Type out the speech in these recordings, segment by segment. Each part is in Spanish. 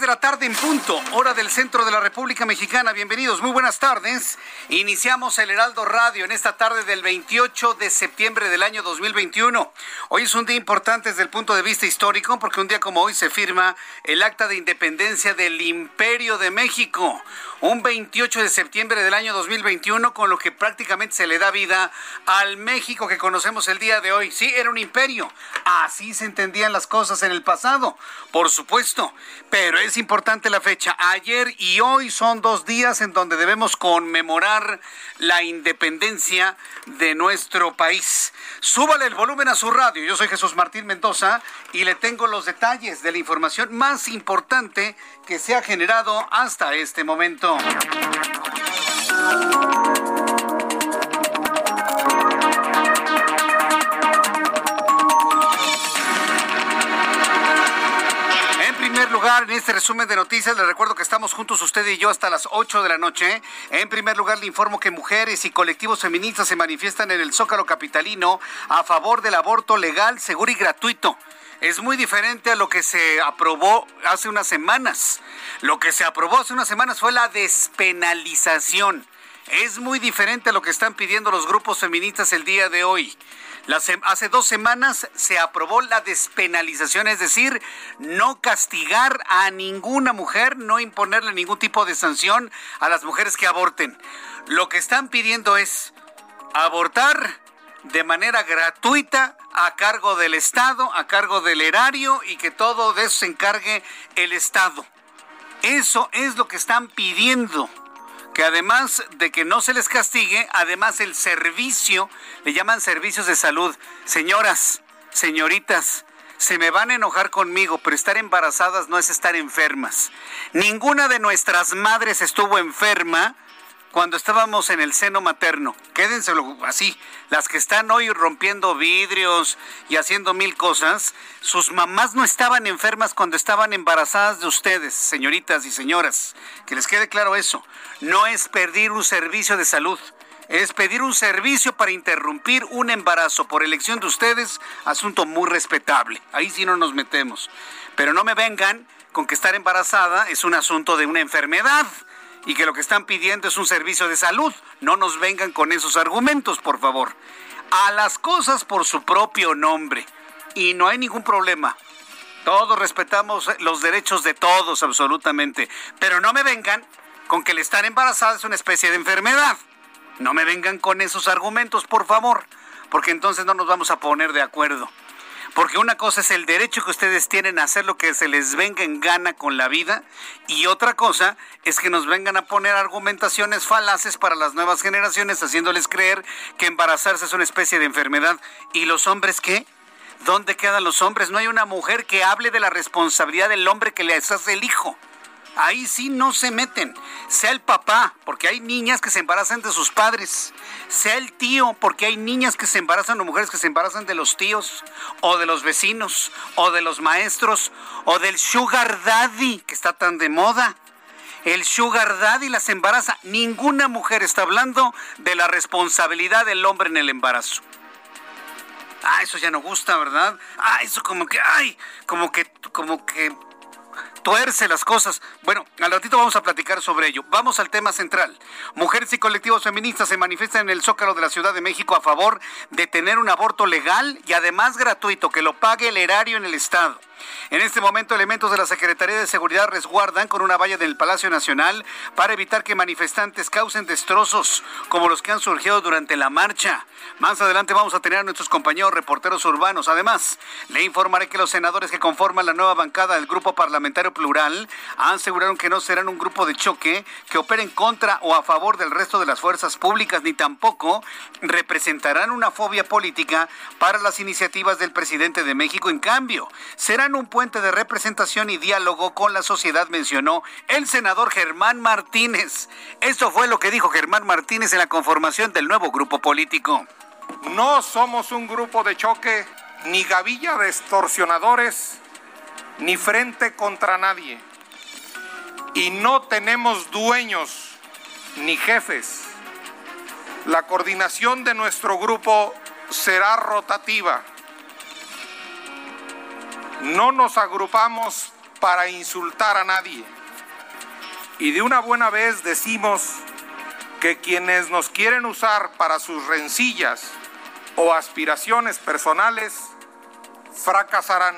De la tarde en punto, hora del centro de la República Mexicana. Bienvenidos, muy buenas tardes. Iniciamos el Heraldo Radio en esta tarde del 28 de septiembre del año 2021. Hoy es un día importante desde el punto de vista histórico porque un día como hoy se firma el acta de independencia del Imperio de México. Un 28 de septiembre del año 2021 con lo que prácticamente se le da vida al México que conocemos el día de hoy. Sí, era un imperio. Así se entendían las cosas en el pasado, por supuesto. Pero es importante la fecha. Ayer y hoy son dos días en donde debemos conmemorar la independencia de nuestro país. Súbale el volumen a su radio. Yo soy Jesús Martín Mendoza y le tengo los detalles de la información más importante que se ha generado hasta este momento. Lugar, en este resumen de noticias, les recuerdo que estamos juntos usted y yo hasta las 8 de la noche. En primer lugar, le informo que mujeres y colectivos feministas se manifiestan en el Zócalo Capitalino a favor del aborto legal, seguro y gratuito. Es muy diferente a lo que se aprobó hace unas semanas. Lo que se aprobó hace unas semanas fue la despenalización. Es muy diferente a lo que están pidiendo los grupos feministas el día de hoy. Hace dos semanas se aprobó la despenalización, es decir, no castigar a ninguna mujer, no imponerle ningún tipo de sanción a las mujeres que aborten. Lo que están pidiendo es abortar de manera gratuita a cargo del Estado, a cargo del erario y que todo de eso se encargue el Estado. Eso es lo que están pidiendo. Que además de que no se les castigue, además el servicio, le llaman servicios de salud. Señoras, señoritas, se me van a enojar conmigo, pero estar embarazadas no es estar enfermas. Ninguna de nuestras madres estuvo enferma cuando estábamos en el seno materno. Quédenselo así. Las que están hoy rompiendo vidrios y haciendo mil cosas, sus mamás no estaban enfermas cuando estaban embarazadas de ustedes, señoritas y señoras. Que les quede claro eso. No es pedir un servicio de salud. Es pedir un servicio para interrumpir un embarazo por elección de ustedes, asunto muy respetable. Ahí sí no nos metemos. Pero no me vengan con que estar embarazada es un asunto de una enfermedad y que lo que están pidiendo es un servicio de salud. No nos vengan con esos argumentos, por favor. A las cosas por su propio nombre. Y no hay ningún problema. Todos respetamos los derechos de todos, absolutamente. Pero no me vengan con que el estar embarazada es una especie de enfermedad. No me vengan con esos argumentos, por favor, porque entonces no nos vamos a poner de acuerdo. Porque una cosa es el derecho que ustedes tienen a hacer lo que se les venga en gana con la vida y otra cosa es que nos vengan a poner argumentaciones falaces para las nuevas generaciones haciéndoles creer que embarazarse es una especie de enfermedad. ¿Y los hombres qué? ¿Dónde quedan los hombres? No hay una mujer que hable de la responsabilidad del hombre que les hace el hijo. Ahí sí no se meten. Sea el papá, porque hay niñas que se embarazan de sus padres. Sea el tío, porque hay niñas que se embarazan o mujeres que se embarazan de los tíos, o de los vecinos, o de los maestros, o del sugar daddy, que está tan de moda. el sugar daddy las embaraza. Ninguna mujer está hablando de la responsabilidad del hombre en el embarazo. Ah, eso ya no gusta, ¿verdad? Ah, eso como que, ay, como que, como que tuerce las cosas. Bueno, al ratito vamos a platicar sobre ello. Vamos al tema central. Mujeres y colectivos feministas se manifiestan en el Zócalo de la Ciudad de México a favor de tener un aborto legal y además gratuito, que lo pague el erario en el Estado. En este momento, elementos de la Secretaría de Seguridad resguardan con una valla del Palacio Nacional para evitar que manifestantes causen destrozos como los que han surgido durante la marcha. Más adelante vamos a tener a nuestros compañeros reporteros urbanos. Además, le informaré que los senadores que conforman la nueva bancada del Grupo Parlamentario Plural aseguraron que no serán un grupo de choque que opere en contra o a favor del resto de las fuerzas públicas, ni tampoco representarán una fobia política para las iniciativas del presidente de México. En cambio, serán un puente de representación y diálogo con la sociedad, mencionó el senador Germán Martínez. Esto fue lo que dijo Germán Martínez en la conformación del nuevo grupo político. No somos un grupo de choque, ni gavilla de extorsionadores, ni frente contra nadie. Y no tenemos dueños ni jefes. La coordinación de nuestro grupo será rotativa no nos agrupamos para insultar a nadie. Y de una buena vez decimos que quienes nos quieren usar para sus rencillas o aspiraciones personales fracasarán.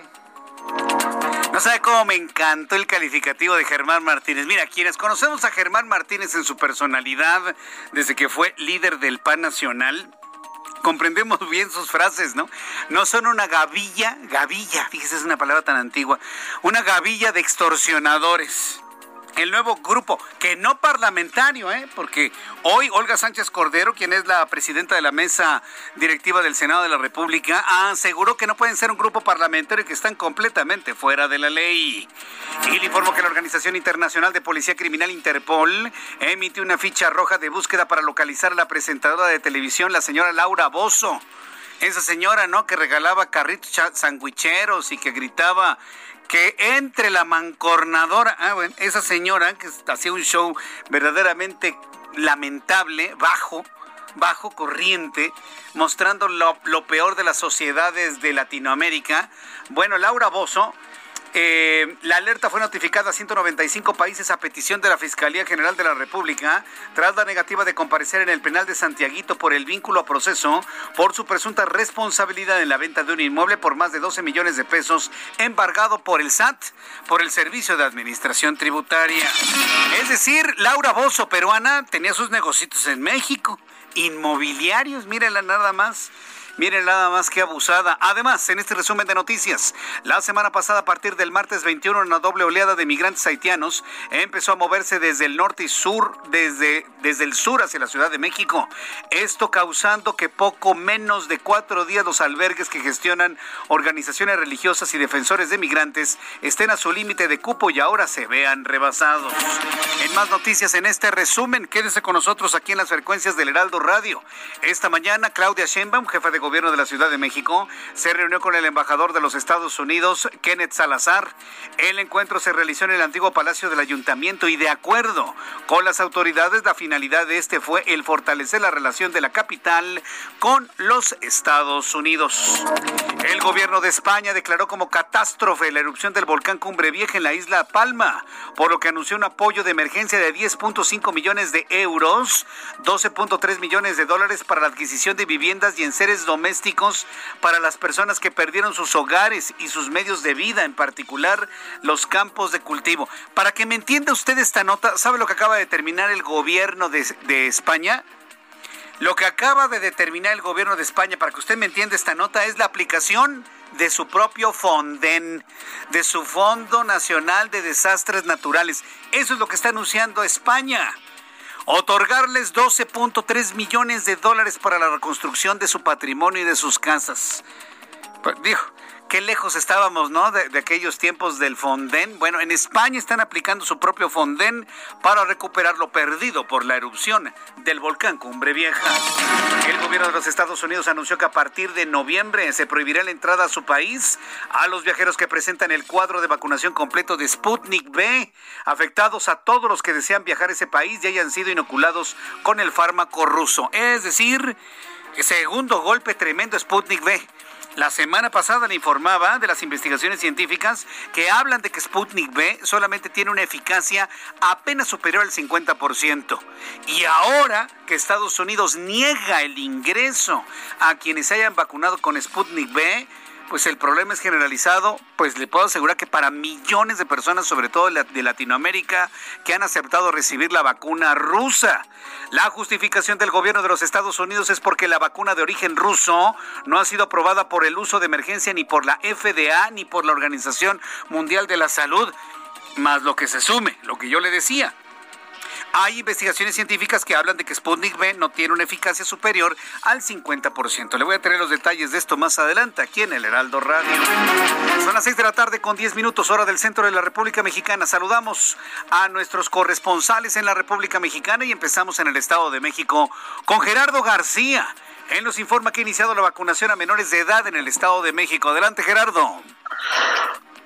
No sabe cómo me encantó el calificativo de Germán Martínez. Mira, quienes conocemos a Germán Martínez en su personalidad desde que fue líder del PAN Nacional, comprendemos bien sus frases, ¿no? No son una gavilla, gavilla, fíjese, es una palabra tan antigua, una gavilla de extorsionadores el nuevo grupo, que no parlamentario, ¿eh? porque hoy Olga Sánchez Cordero, quien es la presidenta de la mesa directiva del Senado de la República, aseguró que no pueden ser un grupo parlamentario y que están completamente fuera de la ley. Y le informó que la Organización Internacional de Policía Criminal Interpol emitió una ficha roja de búsqueda para localizar a la presentadora de televisión, la señora Laura Bozo. Esa señora, ¿no? Que regalaba carritos sandwicheros y que gritaba que entre la mancornadora, ah, esa señora que hacía un show verdaderamente lamentable, bajo, bajo corriente, mostrando lo, lo, peor de las sociedades de Latinoamérica. Bueno, Laura Bozo eh, la alerta fue notificada a 195 países a petición de la Fiscalía General de la República tras la negativa de comparecer en el penal de Santiaguito por el vínculo a proceso por su presunta responsabilidad en la venta de un inmueble por más de 12 millones de pesos embargado por el SAT por el Servicio de Administración Tributaria. Es decir, Laura Bozo, peruana, tenía sus negocios en México, inmobiliarios, mírenla nada más. Miren nada más que abusada. Además, en este resumen de noticias, la semana pasada, a partir del martes 21, una doble oleada de migrantes haitianos empezó a moverse desde el norte y sur, desde, desde el sur hacia la Ciudad de México. Esto causando que poco menos de cuatro días los albergues que gestionan organizaciones religiosas y defensores de migrantes estén a su límite de cupo y ahora se vean rebasados. En más noticias en este resumen, quédese con nosotros aquí en las frecuencias del Heraldo Radio. Esta mañana, Claudia Sheinbaum, jefa de gobierno de la Ciudad de México se reunió con el embajador de los Estados Unidos, Kenneth Salazar. El encuentro se realizó en el antiguo Palacio del Ayuntamiento y de acuerdo con las autoridades, la finalidad de este fue el fortalecer la relación de la capital con los Estados Unidos. El gobierno de España declaró como catástrofe la erupción del volcán Cumbre Vieja en la isla Palma, por lo que anunció un apoyo de emergencia de 10.5 millones de euros, 12.3 millones de dólares para la adquisición de viviendas y enseres domésticos para las personas que perdieron sus hogares y sus medios de vida, en particular los campos de cultivo. Para que me entienda usted esta nota, ¿sabe lo que acaba de determinar el gobierno de, España? Lo que acaba de determinar el gobierno de España, para que usted me entienda esta nota, es la aplicación de su propio Fonden, de su Fondo Nacional de Desastres Naturales. Eso es lo que está anunciando España otorgarles 12.3 millones de dólares para la reconstrucción de su patrimonio y de sus casas. Pues, dijo, qué lejos estábamos, ¿no? De, aquellos tiempos del Fonden. Bueno, en España están aplicando su propio Fonden para recuperar lo perdido por la erupción del volcán Cumbre Vieja. El gobierno de los Estados Unidos anunció que a partir de noviembre se prohibirá la entrada a su país a los viajeros que presentan el cuadro de vacunación completo de Sputnik B, afectados a todos los que desean viajar a ese país y hayan sido inoculados con el fármaco ruso. Es decir, segundo golpe tremendo Sputnik B. La semana pasada le informaba de las investigaciones científicas que hablan de que Sputnik B solamente tiene una eficacia apenas superior al 50%. Y ahora que Estados Unidos niega el ingreso a quienes se hayan vacunado con Sputnik B, pues el problema es generalizado, pues le puedo asegurar que para millones de personas, sobre todo de Latinoamérica, que han aceptado recibir la vacuna rusa. La justificación del gobierno de los Estados Unidos es porque la vacuna de origen ruso no ha sido aprobada por el uso de emergencia ni por la FDA ni por la Organización Mundial de la Salud, más lo que se sume, lo que yo le decía hay investigaciones científicas que hablan de que Sputnik B no tiene una eficacia superior al 50%. Le voy a tener los detalles de esto más adelante aquí en el Heraldo Radio. Son las 6 de la tarde con 10 minutos hora del centro de la República Mexicana. Saludamos a nuestros corresponsales en la República Mexicana y empezamos en el Estado de México con Gerardo García. Él nos informa que ha iniciado la vacunación a menores de edad en el Estado de México. Adelante, Gerardo.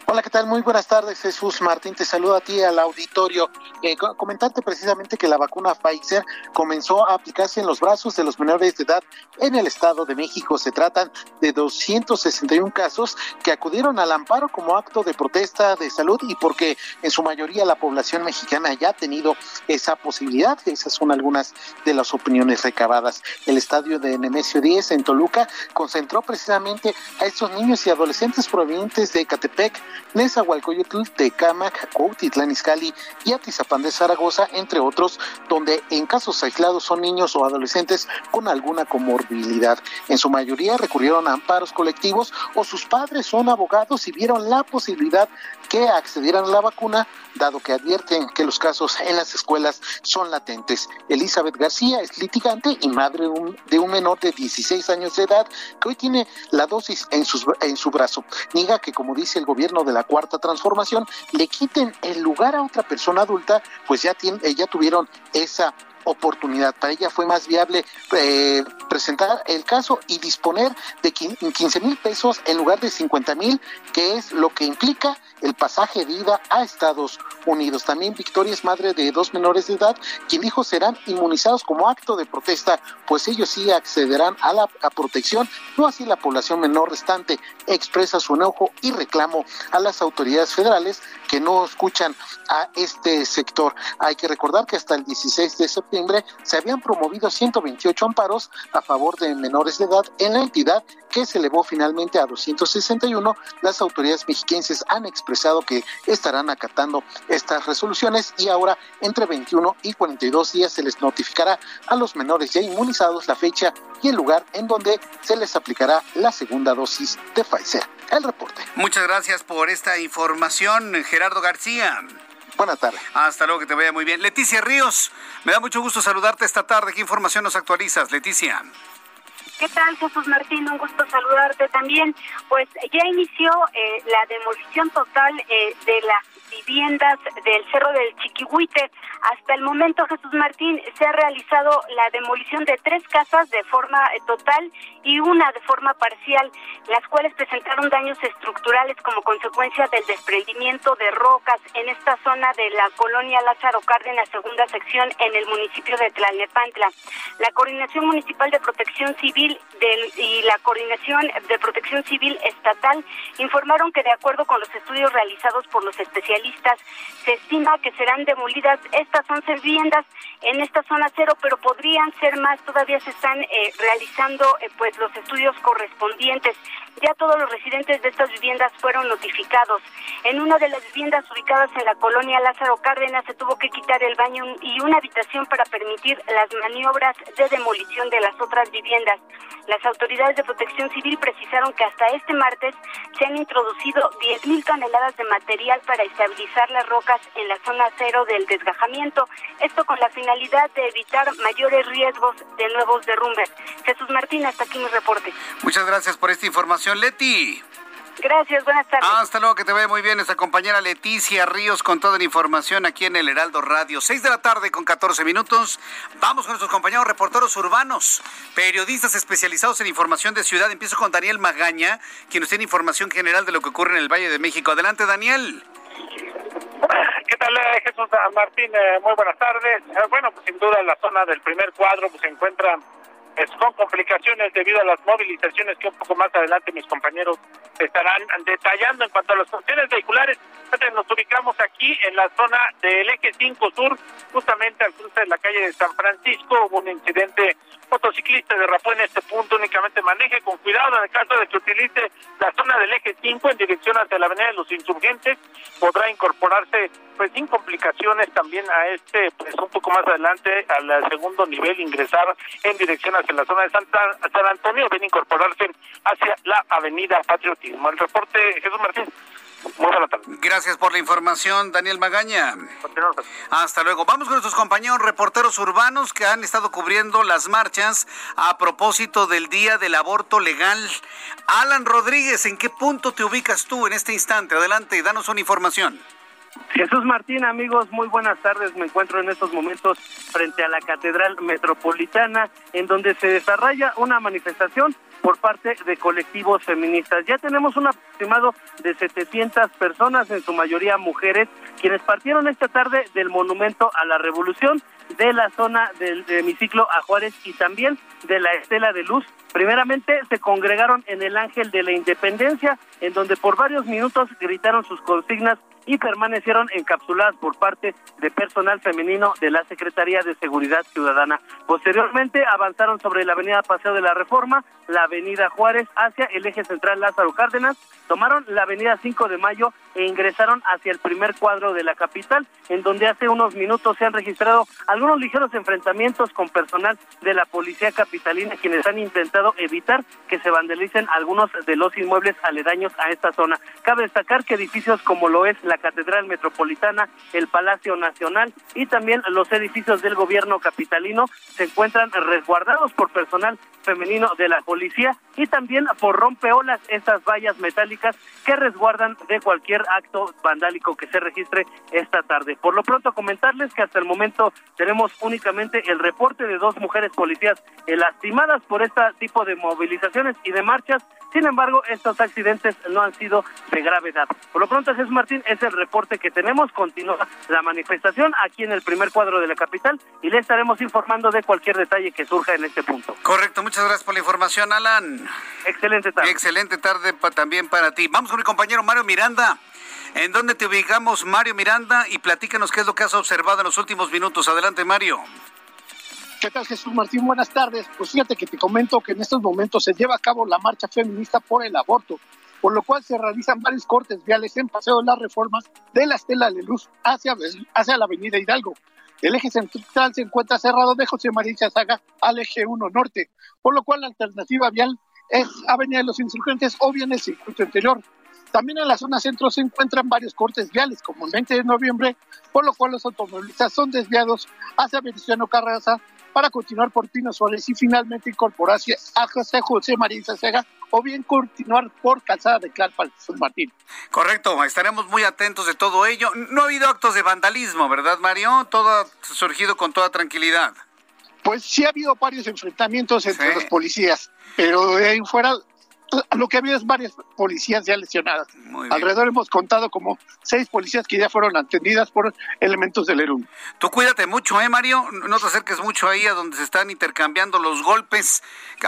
Hola, ¿qué tal? Muy buenas tardes, Jesús Martín. Te saludo a ti, al auditorio. Eh, comentarte precisamente que la vacuna Pfizer comenzó a aplicarse en los brazos de los menores de edad en el Estado de México. Se tratan de 261 casos que acudieron al amparo como acto de protesta de salud y porque en su mayoría la población mexicana ya ha tenido esa posibilidad. Esas son algunas de las opiniones recabadas. El estadio de Nemesio 10 en Toluca concentró precisamente a estos niños y adolescentes provenientes de Catepec, Nezahualcóyotl, Tecámac, Cuautitlán Izcalli y Atizapán de Zaragoza, entre otros, donde en casos aislados son niños o adolescentes con alguna comorbilidad. En su mayoría recurrieron a amparos colectivos o sus padres son abogados y vieron la posibilidad que accedieran a la vacuna, dado que advierten que los casos en las escuelas son latentes. Elizabeth García es litigante y madre de un, de un menor de 16 años de edad que hoy tiene la dosis en, sus, en su brazo. Niega que, como dice el gobierno de la Cuarta Transformación, le quiten el lugar a otra persona adulta, pues ya, tiene, ya tuvieron esa oportunidad. Para ella fue más viable eh, presentar el caso y disponer de 15 mil pesos en lugar de 50 mil, que es lo que implica el pasaje de ida a Estados Unidos. También Victoria es madre de dos menores de edad, quien dijo serán inmunizados como acto de protesta, pues ellos sí accederán a la protección, no así la población menor restante. Expresa su enojo y reclamo a las autoridades federales que no escuchan a este sector. Hay que recordar que hasta el 16 de septiembre se habían promovido 128 amparos a favor de menores de edad en la entidad que se elevó finalmente a 261. Las autoridades mexiquenses han expresado que estarán acatando estas resoluciones y ahora entre 21 y 42 días se les notificará a los menores ya inmunizados la fecha y el lugar en donde se les aplicará la segunda dosis de Pfizer. El reporte. Muchas gracias por esta información, Gerardo García. Buenas tardes. Hasta luego, que te vaya muy bien. Leticia Ríos, me da mucho gusto saludarte esta tarde. ¿Qué información nos actualizas, Leticia? ¿Qué tal, Jesús Martín? Un gusto saludarte también. Pues ya inició eh, la demolición total eh, de la viviendas del Cerro del Chiquihuite. Hasta el momento, Jesús Martín, se ha realizado la demolición de tres casas de forma total y una de forma parcial, las cuales presentaron daños estructurales como consecuencia del desprendimiento de rocas en esta zona de la colonia Lázaro Cárdenas, segunda sección, en el municipio de Tlalnepantla. La Coordinación Municipal de Protección Civil del, y la Coordinación de Protección Civil Estatal informaron que de acuerdo con los estudios realizados por los especialistas, se estima que serán demolidas estas 11 viviendas en esta zona cero, pero podrían ser más. Todavía se están eh, realizando eh, pues los estudios correspondientes. Ya todos los residentes de estas viviendas fueron notificados. En una de las viviendas ubicadas en la colonia Lázaro Cárdenas se tuvo que quitar el baño y una habitación para permitir las maniobras de demolición de las otras viviendas. Las autoridades de protección civil precisaron que hasta este martes se han introducido 10.000 toneladas de material para estabilizar las rocas en la zona cero del desgajamiento. Esto con la finalidad de evitar mayores riesgos de nuevos derrumbes. Jesús Martín, hasta aquí mi reporte. Muchas gracias por esta información. Leti. Gracias, buenas tardes. Hasta luego, que te vaya muy bien esa compañera Leticia Ríos con toda la información aquí en el Heraldo Radio. 6 de la tarde con 14 minutos. Vamos con nuestros compañeros reporteros urbanos, periodistas especializados en información de ciudad. Empiezo con Daniel Magaña, quien nos tiene información general de lo que ocurre en el Valle de México. Adelante, Daniel. ¿Qué tal, eh, Jesús Martín? Eh, muy buenas tardes. Eh, bueno, pues sin duda la zona del primer cuadro pues, se encuentra con complicaciones debido a las movilizaciones que un poco más adelante mis compañeros estarán detallando en cuanto a las funciones vehiculares. Nos ubicamos aquí en la zona del eje 5 sur, justamente al cruce de la calle de San Francisco. Hubo un incidente motociclista derrapó en este punto. Únicamente maneje con cuidado en el caso de que utilice la zona del eje 5 en dirección hacia la avenida de los insurgentes. Podrá incorporarse pues sin complicaciones también a este, pues un poco más adelante al segundo nivel, ingresar en dirección hacia la zona de Santa, San Antonio, ven incorporarse hacia la avenida Patriotismo. El reporte, Jesús Martín. Muy buena tarde. Gracias por la información, Daniel Magaña. Hasta luego. Vamos con nuestros compañeros reporteros urbanos que han estado cubriendo las marchas a propósito del Día del Aborto Legal. Alan Rodríguez, ¿en qué punto te ubicas tú en este instante? Adelante, danos una información. Jesús Martín, amigos, muy buenas tardes. Me encuentro en estos momentos frente a la Catedral Metropolitana, en donde se desarrolla una manifestación por parte de colectivos feministas. Ya tenemos un aproximado de 700 personas, en su mayoría mujeres, quienes partieron esta tarde del Monumento a la Revolución, de la zona del hemiciclo a Juárez y también de la Estela de Luz. Primeramente se congregaron en el Ángel de la Independencia, en donde por varios minutos gritaron sus consignas y permanecieron encapsuladas por parte de personal femenino de la Secretaría de Seguridad Ciudadana. Posteriormente avanzaron sobre la avenida Paseo de la Reforma, la avenida Juárez hacia el eje central Lázaro Cárdenas, tomaron la avenida 5 de Mayo e ingresaron hacia el primer cuadro de la capital, en donde hace unos minutos se han registrado algunos ligeros enfrentamientos con personal de la policía capitalina, quienes han intentado evitar que se vandalicen algunos de los inmuebles aledaños a esta zona. Cabe destacar que edificios como lo es la Catedral Metropolitana, el Palacio Nacional y también los edificios del gobierno capitalino se encuentran resguardados por personal femenino de la policía y también por rompeolas estas vallas metálicas que resguardan de cualquier acto vandálico que se registre esta tarde. Por lo pronto comentarles que hasta el momento tenemos únicamente el reporte de dos mujeres policías lastimadas por este tipo de movilizaciones y de marchas. Sin embargo, estos accidentes no han sido de gravedad. Por lo pronto, Jesús Martín, es el reporte que tenemos. Continúa la manifestación aquí en el primer cuadro de la capital y le estaremos informando de cualquier detalle que surja en este punto. Correcto, muchas gracias por la información, Alan. Excelente tarde. Excelente tarde también para ti. Vamos con mi compañero Mario Miranda. ¿En dónde te ubicamos, Mario Miranda? Y platícanos qué es lo que has observado en los últimos minutos. Adelante, Mario. ¿Qué tal, Jesús Martín? Buenas tardes. Pues fíjate que te comento que en estos momentos se lleva a cabo la marcha feminista por el aborto, por lo cual se realizan varios cortes viales en Paseo de las Reformas de la Estela de Luz hacia, hacia la Avenida Hidalgo. El eje central se encuentra cerrado de José María Chazaga al eje 1 norte, por lo cual la alternativa vial es Avenida de los Insurgentes o bien el circuito interior. También en la zona centro se encuentran varios cortes viales, como el 20 de noviembre, por lo cual los automovilistas son desviados hacia Veneciano Carranza para continuar por Pino Suárez y finalmente incorporarse a José José María Sega o bien continuar por Calzada de Clarpa, San Martín. Correcto, estaremos muy atentos de todo ello. No ha habido actos de vandalismo, ¿verdad, Mario? Todo ha surgido con toda tranquilidad. Pues sí ha habido varios enfrentamientos entre los policías, pero de ahí fuera lo que ha habido es varias policías ya lesionadas. Alrededor hemos contado como seis policías que ya fueron atendidas por elementos del ERUM. Tú cuídate mucho, ¿eh, Mario? No te acerques mucho ahí a donde se están intercambiando los golpes.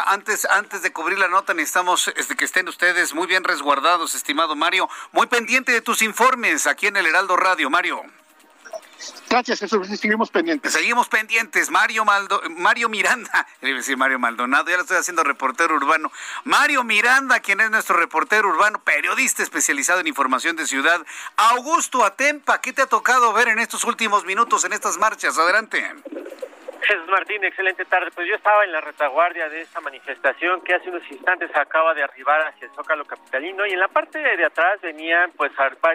Antes, antes de cubrir la nota necesitamos este, que estén ustedes muy bien resguardados, estimado Mario. Muy pendiente de tus informes aquí en el Heraldo Radio, Mario. Gracias, Jesús. Seguimos pendientes. Seguimos pendientes. Mario Maldo, Mario Miranda, decir Mario Maldonado, ya lo estoy haciendo reportero urbano. Mario Miranda, quien es nuestro reportero urbano, periodista especializado en información de ciudad. Augusto Atempa, ¿qué te ha tocado ver en estos últimos minutos en estas marchas? Adelante. Jesús Martín, excelente tarde. Pues yo estaba en la retaguardia de esta manifestación que hace unos instantes acaba de arribar hacia el Zócalo Capitalino y en la parte de atrás venían pues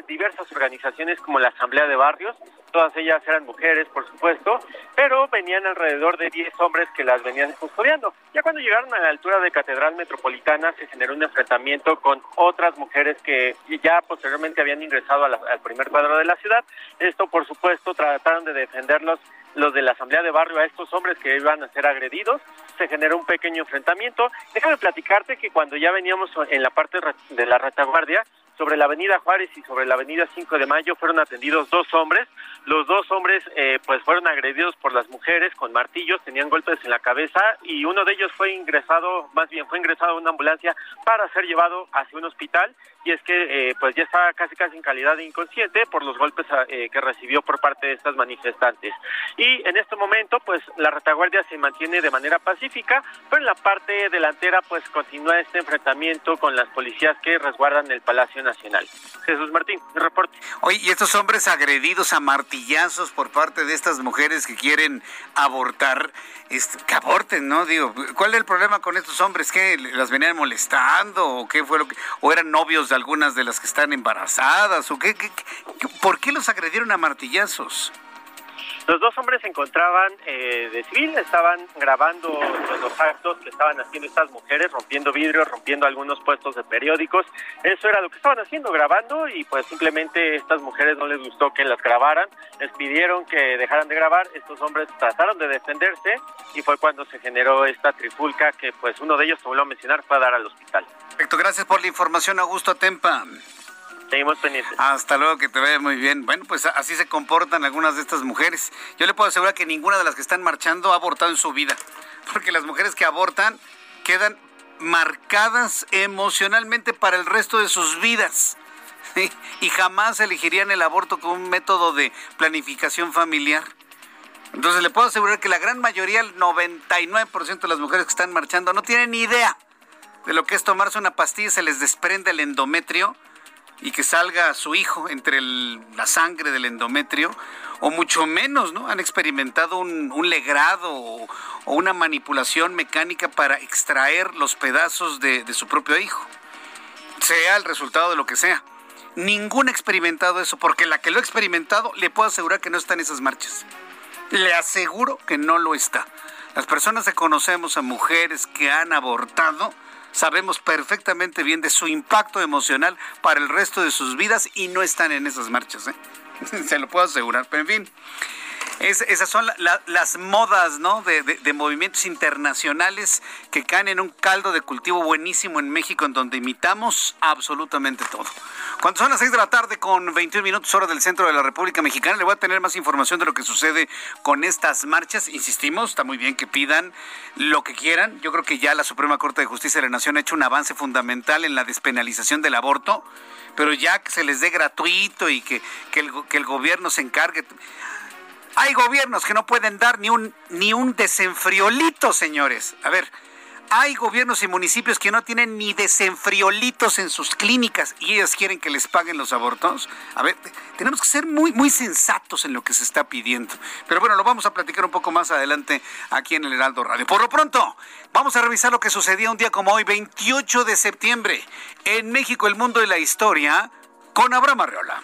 diversas organizaciones como la Asamblea de Barrios, todas ellas eran mujeres, por supuesto, pero venían alrededor de 10 hombres que las venían custodiando. Ya cuando llegaron a la altura de Catedral Metropolitana se generó un enfrentamiento con otras mujeres que ya posteriormente habían ingresado al primer cuadro de la ciudad. Esto, por supuesto, trataron de defenderlos los de la Asamblea de Barrio a estos hombres que iban a ser agredidos. Se generó un pequeño enfrentamiento. Déjame platicarte que cuando ya veníamos en la parte de la retaguardia, sobre la avenida Juárez y sobre la avenida 5 de Mayo fueron atendidos dos hombres. Los dos hombres eh, pues fueron agredidos por las mujeres con martillos, tenían golpes en la cabeza y uno de ellos fue ingresado, más bien fue ingresado a una ambulancia para ser llevado hacia un hospital y es que eh, pues ya estaba casi casi en calidad de inconsciente por los golpes eh, que recibió por parte de estas manifestantes. En este momento pues la retaguardia se mantiene de manera pacífica, pero en la parte delantera pues continúa este enfrentamiento con las policías que resguardan el Palacio Nacional. Jesús Martín, reporte. Oye, y estos hombres agredidos a martillazos por parte de estas mujeres que quieren abortar, que aborten, ¿no? Digo, ¿cuál es el problema con estos hombres? ¿Que las venían molestando o qué fue lo que o eran novios de algunas de las que están embarazadas o qué, qué por qué los agredieron a martillazos? Los dos hombres se encontraban eh, de civil, estaban grabando los actos que estaban haciendo estas mujeres, rompiendo vidrios, rompiendo algunos puestos de periódicos. Eso era lo que estaban haciendo, grabando, y pues simplemente estas mujeres no les gustó que las grabaran, les pidieron que dejaran de grabar, estos hombres trataron de defenderse y fue cuando se generó esta trifulca que pues uno de ellos, como lo mencionar, fue a dar al hospital. Perfecto, gracias por la información, Augusto Atempa. Seguimos pendientes. Hasta luego, que te vaya muy bien. Bueno, pues así se comportan algunas de estas mujeres. Yo le puedo asegurar que ninguna de las que están marchando ha abortado en su vida. Porque las mujeres que abortan quedan marcadas emocionalmente para el resto de sus vidas. Y jamás elegirían el aborto como un método de planificación familiar. Entonces le puedo asegurar que la gran mayoría, el 99% de las mujeres que están marchando, no tienen ni idea de lo que es tomarse una pastilla y se les desprende el endometrio y que salga su hijo entre la sangre del endometrio, o mucho menos, ¿no? Han experimentado un, legrado o, una manipulación mecánica para extraer los pedazos de, su propio hijo, sea el resultado de lo que sea. Ningún ha experimentado eso, porque la que lo ha experimentado le puedo asegurar que no está en esas marchas. Le aseguro que no lo está. Las personas que conocemos a mujeres que han abortado, sabemos perfectamente bien de su impacto emocional para el resto de sus vidas y no están en esas marchas. ¿eh? Se lo puedo asegurar. Pero en fin, esas son las modas ¿no? De, movimientos internacionales que caen en un caldo de cultivo buenísimo en México, en donde imitamos absolutamente todo. Cuando son las 6 de la tarde con 21 minutos hora del centro de la República Mexicana, le voy a tener más información de lo que sucede con estas marchas. Insistimos, está muy bien que pidan lo que quieran. Yo creo que ya la Suprema Corte de Justicia de la Nación ha hecho un avance fundamental en la despenalización del aborto, pero ya que se les dé gratuito y que, el, que el gobierno se encargue. Hay gobiernos que no pueden dar ni un, ni un desenfriolito, señores. A ver, hay gobiernos y municipios que no tienen ni desenfriolitos en sus clínicas y ellos quieren que les paguen los abortos. A ver, tenemos que ser muy, muy sensatos en lo que se está pidiendo. Pero bueno, lo vamos a platicar un poco más adelante aquí en el Heraldo Radio. Por lo pronto, vamos a revisar lo que sucedió un día como hoy, 28 de septiembre, en México, el mundo y la historia, con Abraham Arreola.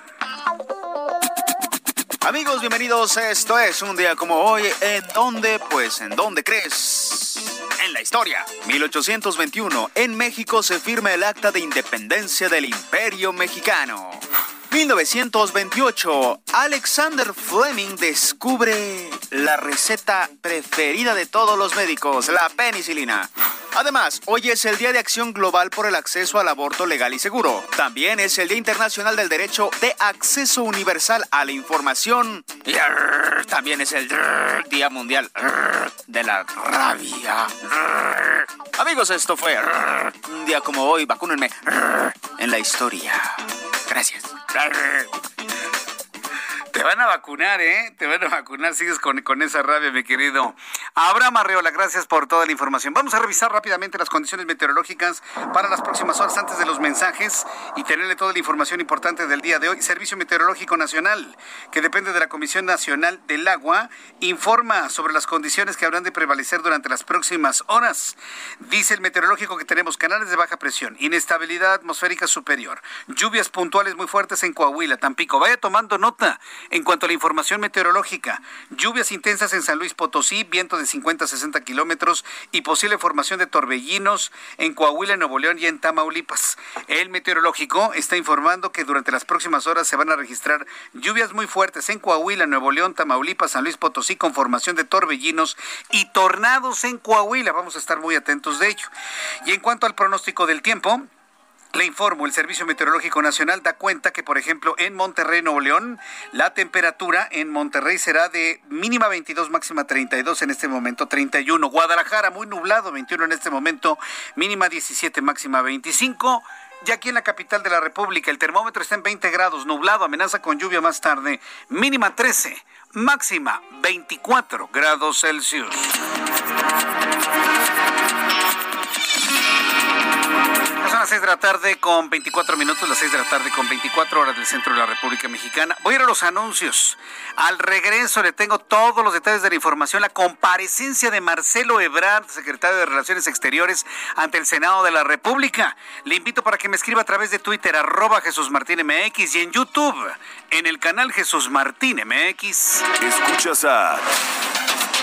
Amigos, bienvenidos. Esto es un día como hoy. ¿En dónde? Pues, ¿en dónde crees? En la historia. 1821. En México se firma el Acta de Independencia del Imperio Mexicano. 1928, Alexander Fleming descubre la receta preferida de todos los médicos, la penicilina. Además, hoy es el Día de Acción Global por el Acceso al Aborto Legal y Seguro. También es el Día Internacional del Derecho de Acceso Universal a la Información. Y también es el Día Mundial de la Rabia. Amigos, esto fue un día como hoy, vacúnenme en la historia. Gracias. Te van a vacunar, ¿eh? Te van a vacunar. Sigues con, con esa rabia, mi querido. Abraham Arreola, gracias por toda la información. Vamos a revisar rápidamente las condiciones meteorológicas para las próximas horas antes de los mensajes y tenerle toda la información importante del día de hoy. Servicio Meteorológico Nacional, que depende de la Comisión Nacional del Agua, informa sobre las condiciones que habrán de prevalecer durante las próximas horas. Dice el meteorológico que tenemos canales de baja presión, inestabilidad atmosférica superior, lluvias puntuales muy fuertes en Coahuila, Tampico. Vaya tomando nota en cuanto a la información meteorológica. Lluvias intensas en San Luis Potosí, viento de 50 a 60 kilómetros y posible formación de torbellinos en Coahuila, Nuevo León y en Tamaulipas. El meteorológico está informando que durante las próximas horas se van a registrar lluvias muy fuertes en Coahuila, Nuevo León, Tamaulipas, San Luis Potosí con formación de torbellinos y tornados en Coahuila. Vamos a estar muy atentos de ello. Y en cuanto al pronóstico del tiempo, le informo, el Servicio Meteorológico Nacional da cuenta que, por ejemplo, en Monterrey, Nuevo León, la temperatura en Monterrey será de mínima 22, máxima 32 en este momento, 31. Guadalajara, muy nublado, 21 en este momento, mínima 17, máxima 25. Y aquí en la capital de la República, el termómetro está en 20 grados, nublado, amenaza con lluvia más tarde, mínima 13, máxima 24 grados Celsius. Las 6 de la tarde con 24 minutos, las 6 de la tarde con 24 horas del centro de la República Mexicana. Voy a ir a los anuncios. Al regreso le tengo todos los detalles de la información, la comparecencia de Marcelo Ebrard, secretario de Relaciones Exteriores, ante el Senado de la República. Le invito para que me escriba a través de Twitter, arroba Jesús Martín MX y en YouTube, en el canal Jesús Martín MX. Escuchas a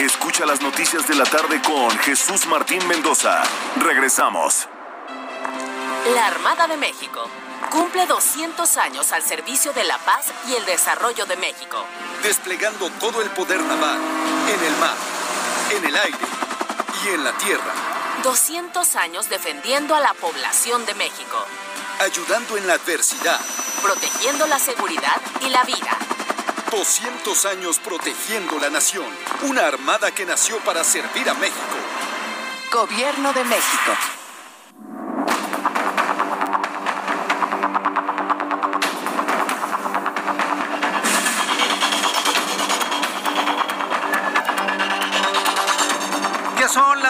Escucha las noticias de la tarde con Jesús Martín Mendoza. Regresamos. La Armada de México cumple 200 años al servicio de la paz y el desarrollo de México. Desplegando todo el poder naval, en el mar, en el aire y en la tierra. 200 años defendiendo a la población de México. Ayudando en la adversidad. Protegiendo la seguridad y la vida. 200 años protegiendo la nación. Una armada que nació para servir a México. Gobierno de México.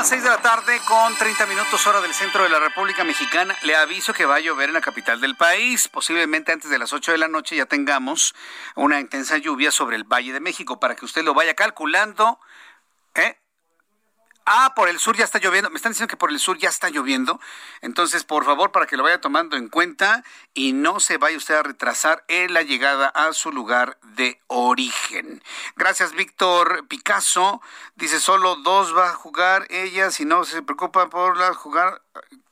Las 6 de la tarde con 30 minutos hora del centro de la República Mexicana. Le aviso que va a llover en la capital del país. Posiblemente antes de las 8 de la noche ya tengamos una intensa lluvia sobre el Valle de México para que usted lo vaya calculando. ¿Eh? Ah, por el sur ya está lloviendo. Me están diciendo que por el sur ya está lloviendo. Entonces, por favor, para que lo vaya tomando en cuenta y no se vaya usted a retrasar en la llegada a su lugar de origen. Gracias, Víctor Picasso. Dice, solo dos va a jugar ella, si no se preocupa por la jugar.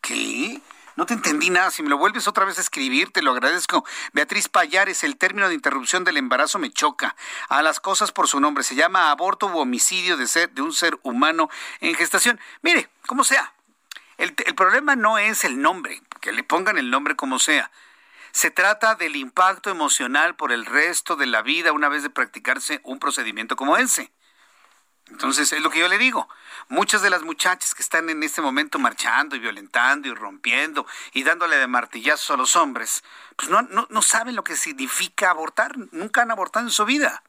¿Qué? No te entendí nada. Si me lo vuelves otra vez a escribir, te lo agradezco. Beatriz Payares, el término de interrupción del embarazo me choca. A las cosas por su nombre. Se llama aborto u homicidio de, ser, de un ser humano en gestación. Mire, como sea. El, el problema no es el nombre, que le pongan el nombre como sea. Se trata del impacto emocional por el resto de la vida una vez de practicarse un procedimiento como ese. Entonces, es lo que yo le digo. Muchas de las muchachas que están en este momento marchando y violentando y rompiendo y dándole de martillazos a los hombres, pues no, no, no saben lo que significa abortar. Nunca han abortado en su vida.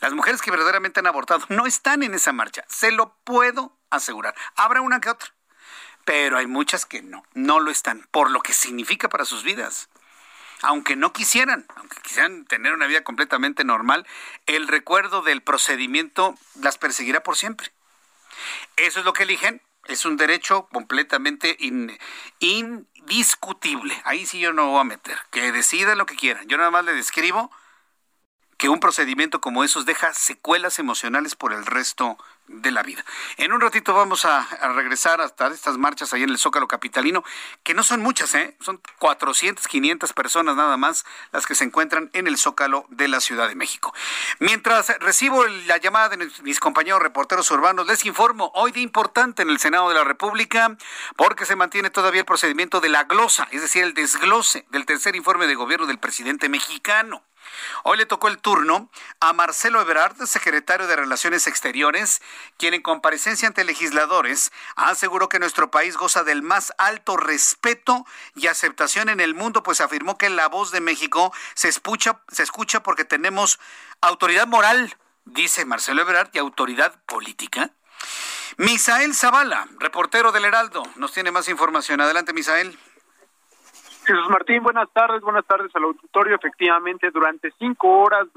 Las mujeres que verdaderamente han abortado no están en esa marcha. Se lo puedo asegurar. Habrá una que otra. Pero hay muchas que no, no lo están, por lo que significa para sus vidas aunque no quisieran, aunque quisieran tener una vida completamente normal, el recuerdo del procedimiento las perseguirá por siempre. Eso es lo que eligen, es un derecho completamente indiscutible. Ahí sí yo no voy a meter, que decidan lo que quieran. Yo nada más le describo que un procedimiento como esos deja secuelas emocionales por el resto de la vida. En un ratito vamos a, regresar hasta estas marchas ahí en el Zócalo Capitalino, que no son muchas, ¿eh? son 400, 500 personas nada más las que se encuentran en el Zócalo de la Ciudad de México. Mientras recibo la llamada de mis compañeros reporteros urbanos, les informo hoy de importante en el Senado de la República, porque se mantiene todavía el procedimiento de la glosa, es decir, el desglose del tercer informe de gobierno del presidente mexicano. Hoy le tocó el turno a Marcelo Ebrard, secretario de Relaciones Exteriores, quien en comparecencia ante legisladores aseguró que nuestro país goza del más alto respeto y aceptación en el mundo, pues afirmó que la voz de México se escucha, se escucha porque tenemos autoridad moral, dice Marcelo Ebrard, y autoridad política. Misael Zavala, reportero del Heraldo, nos tiene más información. Adelante, Misael. Jesús Martín, buenas tardes, buenas tardes al auditorio. Efectivamente, durante cinco horas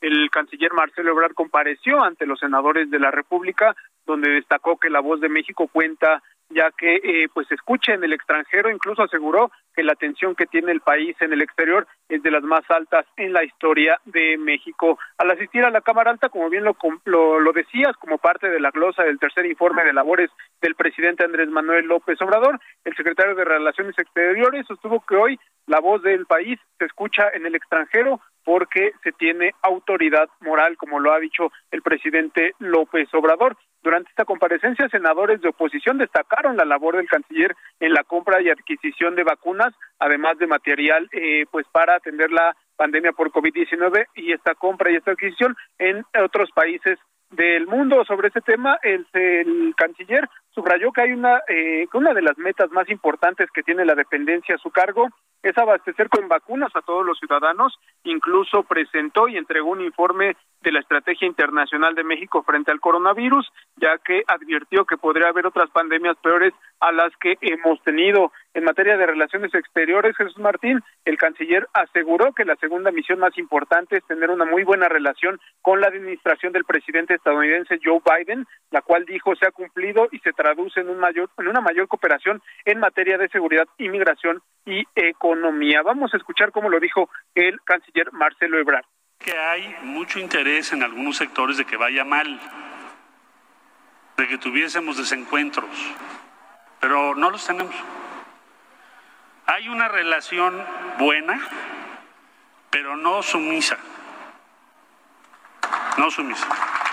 el canciller Marcelo Ebrard compareció ante los senadores de la República, donde destacó que la voz de México cuenta ya que eh, pues escucha en el extranjero, incluso aseguró que la atención que tiene el país en el exterior es de las más altas en la historia de México. Al asistir a la Cámara Alta, como bien lo, lo, lo decías, como parte de la glosa del tercer informe de labores del presidente Andrés Manuel López Obrador, el secretario de Relaciones Exteriores sostuvo que hoy la voz del país se escucha en el extranjero porque se tiene autoridad moral, como lo ha dicho el presidente López Obrador. Durante esta comparecencia, senadores de oposición destacaron la labor del canciller en la compra y adquisición de vacunas, además de material eh, pues para atender la pandemia por COVID-19 y esta compra y esta adquisición en otros países del mundo. Sobre este tema, el, el canciller subrayó que hay una, eh, una de las metas más importantes que tiene la dependencia a su cargo es abastecer con vacunas a todos los ciudadanos. Incluso presentó y entregó un informe de la Estrategia Internacional de México frente al coronavirus, ya que advirtió que podría haber otras pandemias peores a las que hemos tenido. En materia de relaciones exteriores, Jesús Martín, el canciller aseguró que la segunda misión más importante es tener una muy buena relación con la administración del presidente estadounidense Joe Biden, la cual dijo se ha cumplido y se traduce en, un mayor, en una mayor cooperación en materia de seguridad, inmigración y economía. Vamos a escuchar cómo lo dijo el canciller Marcelo Ebrard que hay mucho interés en algunos sectores de que vaya mal, de que tuviésemos desencuentros, pero no los tenemos. Hay una relación buena, pero no sumisa. No sumisa.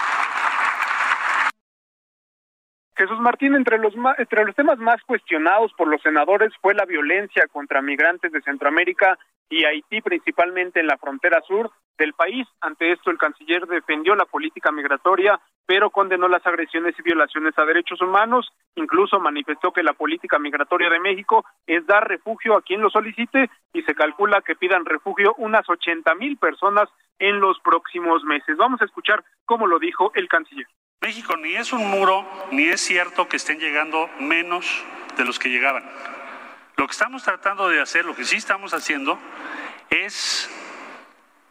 Jesús Martín, entre los, entre los temas más cuestionados por los senadores fue la violencia contra migrantes de Centroamérica y Haití, principalmente en la frontera sur del país. Ante esto, el canciller defendió la política migratoria, pero condenó las agresiones y violaciones a derechos humanos. Incluso manifestó que la política migratoria de México es dar refugio a quien lo solicite y se calcula que pidan refugio unas ochenta mil personas en los próximos meses. Vamos a escuchar cómo lo dijo el canciller. México ni es un muro, ni es cierto que estén llegando menos de los que llegaban. Lo que estamos tratando de hacer, lo que sí estamos haciendo, es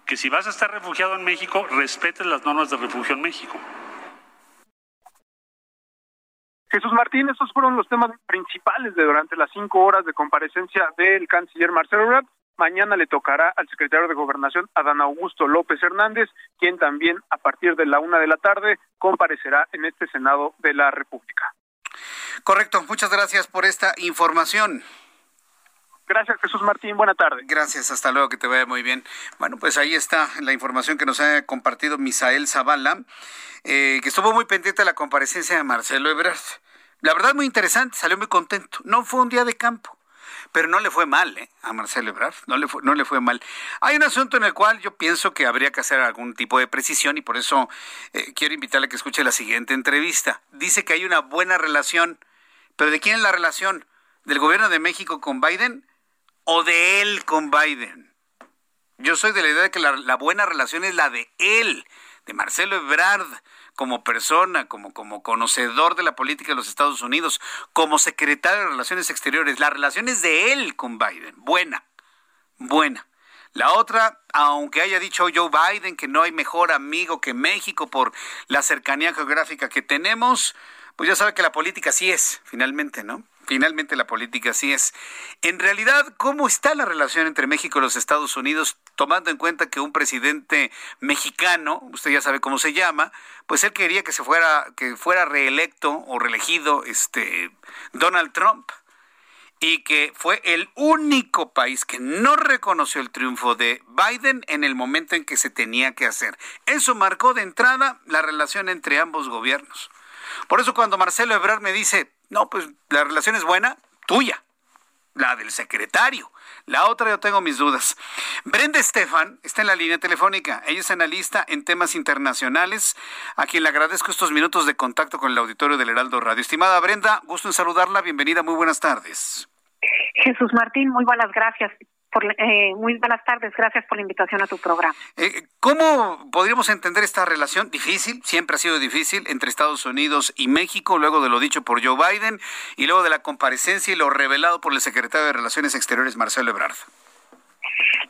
que si vas a estar refugiado en México, respetes las normas de refugio en México. Jesús Martín, esos fueron los temas principales de durante las cinco horas de comparecencia del canciller Marcelo Ebrard. Mañana le tocará al secretario de Gobernación, Adán Augusto López Hernández, quien también a partir de la una de la tarde comparecerá en este Senado de la República. Correcto, muchas gracias por esta información. Gracias, Jesús Martín. Buena tarde. Gracias, hasta luego, que te vaya muy bien. Bueno, pues ahí está la información que nos ha compartido Misael Zavala, eh, que estuvo muy pendiente de la comparecencia de Marcelo Ebrard. La verdad, muy interesante, salió muy contento. No fue un día de campo pero no le fue mal ¿eh? a Marcelo Ebrard, no le, fue, no le fue mal. Hay un asunto en el cual yo pienso que habría que hacer algún tipo de precisión y por eso eh, quiero invitarle a que escuche la siguiente entrevista. Dice que hay una buena relación, pero ¿de quién es la relación? ¿Del gobierno de México con Biden o de él con Biden? Yo soy de la idea de que la, la buena relación es la de él, Marcelo Ebrard como persona, como, como conocedor de la política de los Estados Unidos, como secretario de Relaciones Exteriores. La relación es de él con Biden, buena, buena. La otra, aunque haya dicho Joe Biden que no hay mejor amigo que México por la cercanía geográfica que tenemos, pues ya sabe que la política sí es, finalmente, ¿no? Finalmente la política así es. En realidad, ¿cómo está la relación entre México y los Estados Unidos, tomando en cuenta que un presidente mexicano, usted ya sabe cómo se llama, pues él quería que se fuera, que fuera reelecto o reelegido este Donald Trump? y que fue el único país que no reconoció el triunfo de Biden en el momento en que se tenía que hacer. Eso marcó de entrada la relación entre ambos gobiernos. Por eso cuando Marcelo Ebrard me dice, no, pues la relación es buena, tuya, la del secretario. La otra yo tengo mis dudas. Brenda Estefan está en la línea telefónica. Ella es analista en temas internacionales, a quien le agradezco estos minutos de contacto con el auditorio del Heraldo Radio. Estimada Brenda, gusto en saludarla. Bienvenida, muy buenas tardes. Jesús Martín, muy buenas gracias. Por, eh, muy buenas tardes, gracias por la invitación a tu programa. Eh, ¿Cómo podríamos entender esta relación difícil, siempre ha sido difícil, entre Estados Unidos y México, luego de lo dicho por Joe Biden y luego de la comparecencia y lo revelado por el secretario de Relaciones Exteriores, Marcelo Ebrard?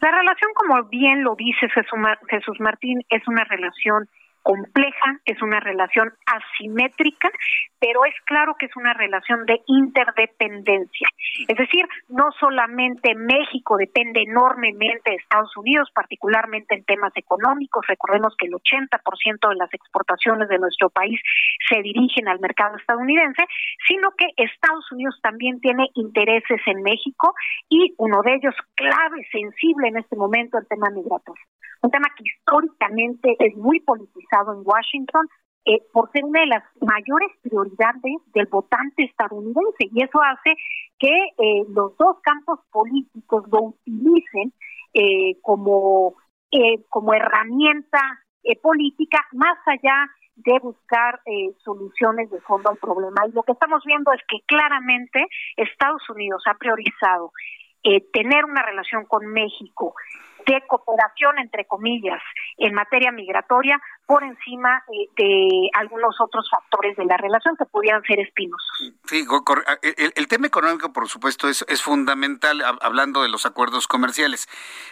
La relación, como bien lo dice Jesús Martín, es una relación compleja, es una relación asimétrica, pero es claro que es una relación de interdependencia. Es decir, no solamente México depende enormemente de Estados Unidos, particularmente en temas económicos, recordemos que el 80% de las exportaciones de nuestro país se dirigen al mercado estadounidense, sino que Estados Unidos también tiene intereses en México y uno de ellos clave, sensible en este momento, el tema migratorio un tema que históricamente es muy politizado en Washington, eh, por ser una de las mayores prioridades del votante estadounidense. Y eso hace que eh, los dos campos políticos lo utilicen eh, como, como herramienta política, más allá de buscar soluciones de fondo al problema. Y lo que estamos viendo es que claramente Estados Unidos ha priorizado tener una relación con México de cooperación, entre comillas, en materia migratoria por encima eh, de algunos otros factores de la relación que pudieran ser espinosos. Sí, el, tema económico, por supuesto, es, es fundamental, hablando de los acuerdos comerciales.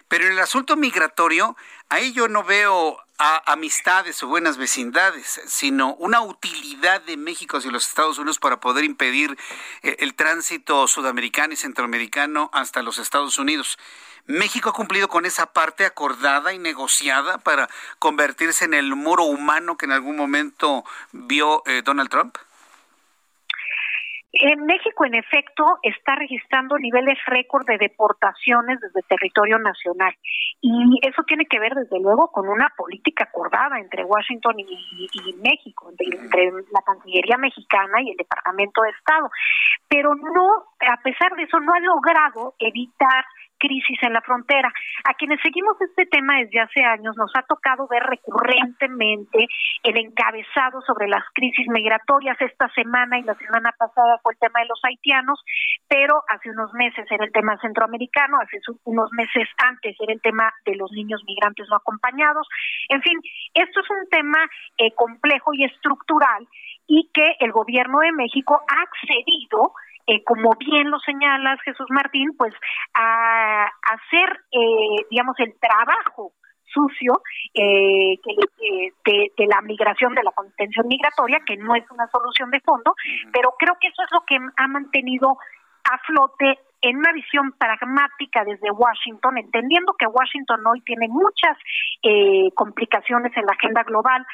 Pero en el asunto migratorio, ahí yo no veo amistades o buenas vecindades, sino una utilidad de México hacia los Estados Unidos para poder impedir eh, el tránsito sudamericano y centroamericano hasta los Estados Unidos. ¿México ha cumplido con esa parte acordada y negociada para convertirse en el muro humano que en algún momento vio eh, Donald Trump? En México, en efecto, está registrando niveles récord de deportaciones desde territorio nacional. Y eso tiene que ver, desde luego, con una política acordada entre Washington y, México, entre la Cancillería mexicana y el Departamento de Estado. Pero no, a pesar de eso, no ha logrado evitar crisis en la frontera. A quienes seguimos este tema desde hace años nos ha tocado ver recurrentemente el encabezado sobre las crisis migratorias esta semana y la semana pasada fue el tema de los haitianos, pero hace unos meses era el tema centroamericano, hace unos meses antes era el tema de los niños migrantes no acompañados. En fin, esto es un tema eh, complejo y estructural y que el gobierno de México ha accedido eh, como bien lo señalas Jesús Martín, pues a, hacer, eh, digamos, el trabajo sucio eh, de, de, la migración, de la contención migratoria, que no es una solución de fondo, pero creo que eso es lo que ha mantenido a flote en una visión pragmática desde Washington, entendiendo que Washington hoy tiene muchas eh, complicaciones en la agenda global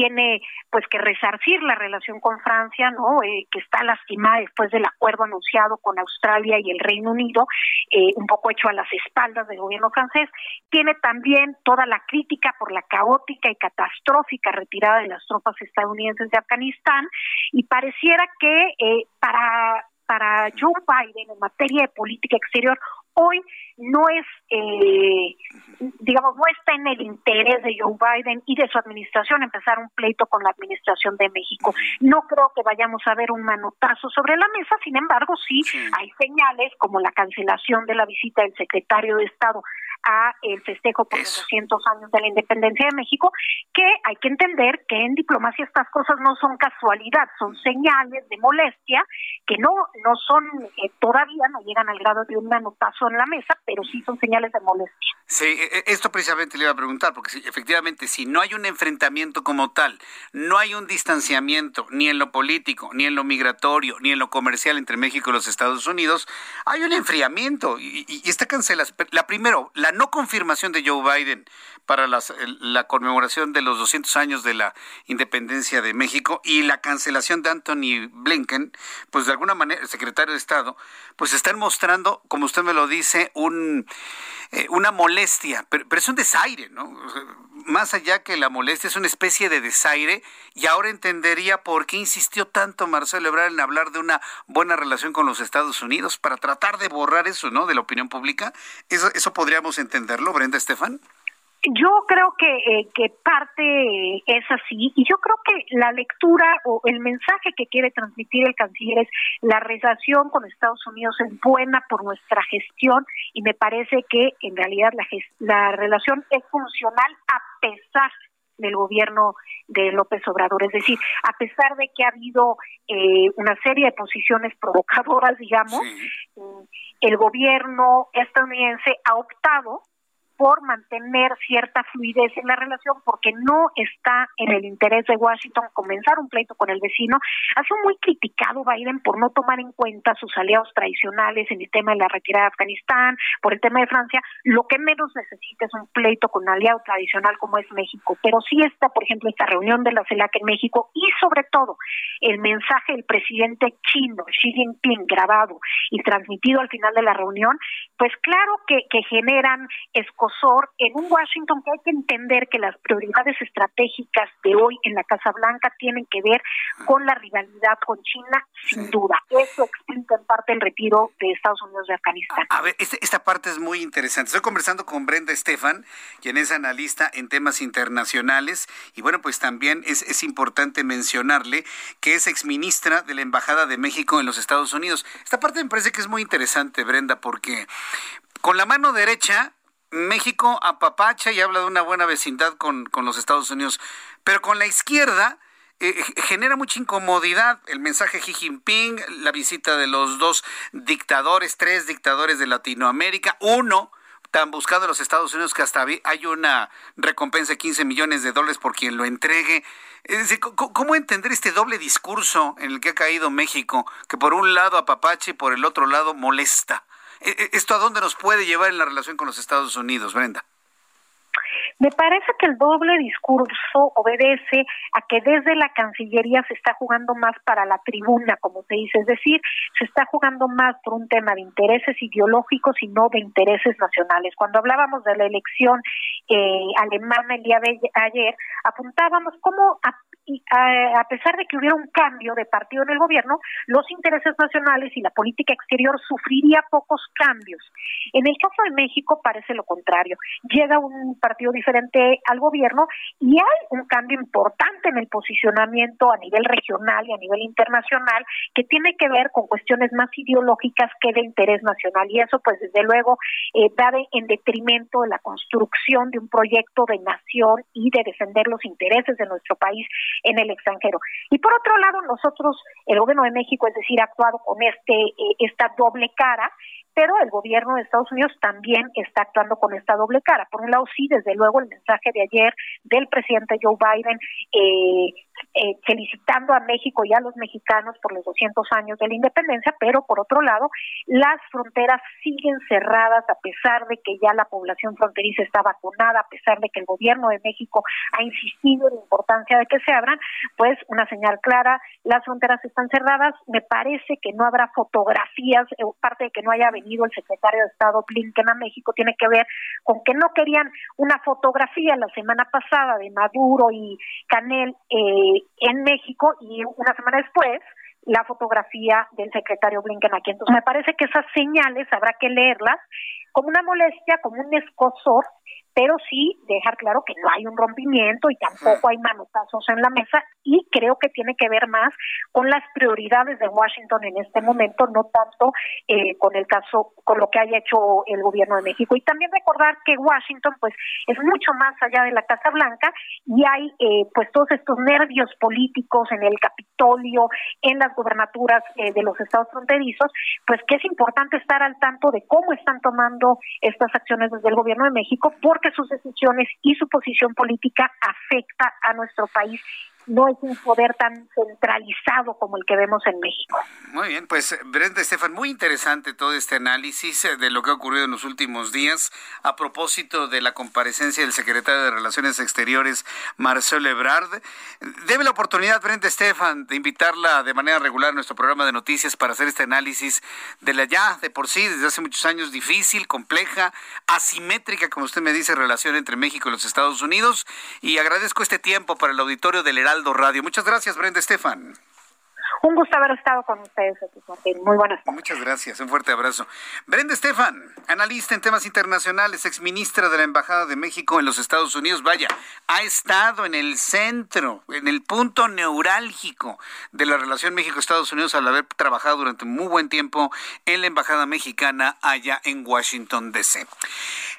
tiene pues que resarcir la relación con Francia, ¿no? Eh, que está lastimada después del acuerdo anunciado con Australia y el Reino Unido, eh, un poco hecho a las espaldas del gobierno francés. Tiene también toda la crítica por la caótica y catastrófica retirada de las tropas estadounidenses de Afganistán y pareciera que eh, para para Joe Biden en materia de política exterior hoy no es, eh, digamos, no está en el interés de Joe Biden y de su administración empezar un pleito con la administración de México. No creo que vayamos a ver un manotazo sobre la mesa, sin embargo, sí, hay señales como la cancelación de la visita del secretario de Estado a el festejo por los 200 años de la independencia de México, que hay que entender que en diplomacia estas cosas no son casualidad, son señales de molestia que no no son eh, todavía no llegan al grado de un manotazo en la mesa, pero sí son señales de molestia. Sí, e, e, esto precisamente le iba a preguntar, porque efectivamente si no hay un enfrentamiento como tal, no hay un distanciamiento ni en lo político, ni en lo migratorio, ni en lo comercial entre México y los Estados Unidos, hay un enfriamiento y, y esta cancelación, la primero, la no confirmación de Joe Biden para la conmemoración de los 200 años de la independencia de México y la cancelación de Anthony Blinken, pues de alguna manera, el secretario de Estado, pues están mostrando, como usted me lo dice, un, eh, una molestia, pero, es un desaire, ¿no? Más allá que la molestia, es una especie de desaire y ahora entendería por qué insistió tanto Marcelo Ebrard en hablar de una buena relación con los Estados Unidos para tratar de borrar eso, ¿no? De la opinión pública. Eso, eso podríamos entenderlo, Brenda Estefan. Yo creo que, eh, que parte es así y yo creo que la lectura o el mensaje que quiere transmitir el canciller es la relación con Estados Unidos es buena por nuestra gestión y me parece que en realidad la, la relación es funcional a pesar del gobierno de López Obrador. Es decir, a pesar de que ha habido eh, una serie de posiciones provocadoras, digamos, eh, el gobierno estadounidense ha optado por mantener cierta fluidez en la relación, porque no está en el interés de Washington comenzar un pleito con el vecino. Ha sido muy criticado Biden por no tomar en cuenta sus aliados tradicionales en el tema de la retirada de Afganistán, por el tema de Francia. Lo que menos necesita es un pleito con un aliado tradicional como es México, pero sí está, por ejemplo, esta reunión de la CELAC en México y sobre todo el mensaje del presidente chino Xi Jinping grabado y transmitido al final de la reunión, pues claro que, generan escos en un Washington que hay que entender que las prioridades estratégicas de hoy en la Casa Blanca tienen que ver con la rivalidad con China, sin duda. Eso explica en parte el retiro de Estados Unidos de Afganistán. A ver, este, esta parte es muy interesante. Estoy conversando con Brenda Estefan, quien es analista en temas internacionales, y bueno, pues también es, es importante mencionarle que es exministra de la Embajada de México en los Estados Unidos. Esta parte me parece que es muy interesante, Brenda, porque con la mano derecha México apapacha y habla de una buena vecindad con, los Estados Unidos, pero con la izquierda eh, genera mucha incomodidad el mensaje Xi Jinping, la visita de los dos dictadores, tres dictadores de Latinoamérica, uno tan buscado en los Estados Unidos que hasta hay una recompensa de 15 millones de dólares por quien lo entregue. Es decir, ¿cómo entender este doble discurso en el que ha caído México, que por un lado apapache y por el otro lado molesta? ¿Esto a dónde nos puede llevar en la relación con los Estados Unidos, Brenda? Me parece que el doble discurso obedece a que desde la Cancillería se está jugando más para la tribuna, como se dice, es decir, se está jugando más por un tema de intereses ideológicos y no de intereses nacionales. Cuando hablábamos de la elección eh, alemana el día de ayer, apuntábamos cómo a a, pesar de que hubiera un cambio de partido en el gobierno, los intereses nacionales y la política exterior sufriría pocos cambios. En el caso de México parece lo contrario. Llega un partido diferente al gobierno y hay un cambio importante en el posicionamiento a nivel regional y a nivel internacional que tiene que ver con cuestiones más ideológicas que de interés nacional. Y eso, pues, desde luego, eh, da en detrimento de la construcción de un proyecto de nación y de defender los intereses de nuestro país en el extranjero. Y por otro lado, nosotros, el gobierno de México, es decir, ha actuado con este eh, esta doble cara pero el gobierno de Estados Unidos también está actuando con esta doble cara. Por un lado, sí, desde luego, el mensaje de ayer del presidente Joe Biden eh, eh, felicitando a México y a los mexicanos por los 200 años de la independencia, pero por otro lado, las fronteras siguen cerradas a pesar de que ya la población fronteriza está vacunada, a pesar de que el gobierno de México ha insistido en la importancia de que se abran, pues una señal clara, las fronteras están cerradas, me parece que no habrá fotografías, eh, parte de que no haya el secretario de Estado Blinken a México tiene que ver con que no querían una fotografía la semana pasada de Maduro y Canel eh, en México y una semana después la fotografía del secretario Blinken aquí. Entonces me parece que esas señales habrá que leerlas como una molestia, como un escosor, pero sí dejar claro que no hay un rompimiento y tampoco hay manotazos en la mesa y creo que tiene que ver más con las prioridades de Washington en este momento, no tanto eh, con el caso, con lo que haya hecho el gobierno de México. Y también recordar que Washington pues es mucho más allá de la Casa Blanca y hay eh, pues todos estos nervios políticos en el Capitolio, en las gobernaturas eh, de los estados fronterizos, pues que es importante estar al tanto de cómo están tomando estas acciones desde el gobierno de México, porque sus decisiones y su posición política afecta a nuestro país no es un poder tan centralizado como el que vemos en México. Muy bien, pues Brenda Estefan, muy interesante todo este análisis eh, de lo que ha ocurrido en los últimos días a propósito de la comparecencia del secretario de Relaciones Exteriores, Marcelo Ebrard. Debe la oportunidad, Brenda Estefan, de invitarla de manera regular a nuestro programa de noticias para hacer este análisis de la ya de por sí, desde hace muchos años, difícil, compleja, asimétrica, como usted me dice, relación entre México y los Estados Unidos. Y agradezco este tiempo para el auditorio del Heraldo Radio. Muchas gracias, Brenda Estefan. Un gusto haber estado con ustedes, Martín. Muy buenas tardes. Muchas gracias, un fuerte abrazo. Brenda Estefan, analista en temas internacionales, exministra de la Embajada de México en los Estados Unidos. Vaya, ha estado en el centro, en el punto neurálgico de la relación México-Estados Unidos al haber trabajado durante muy buen tiempo en la Embajada Mexicana allá en Washington, D.C.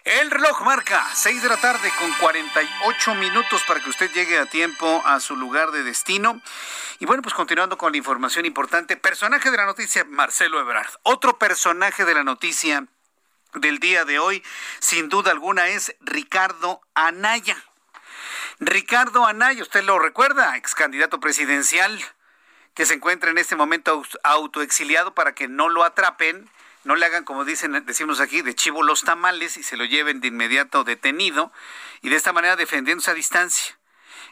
El reloj marca 6 de la tarde con 48 minutos para que usted llegue a tiempo a su lugar de destino. Y bueno, pues continuando con la información importante, personaje de la noticia, Marcelo Ebrard. Otro personaje de la noticia del día de hoy, sin duda alguna, es Ricardo Anaya. Ricardo Anaya, usted lo recuerda, ex candidato presidencial, que se encuentra en este momento autoexiliado para que no lo atrapen, no le hagan, como dicen, decimos aquí, de chivo los tamales y se lo lleven de inmediato detenido, y de esta manera defendiéndose a distancia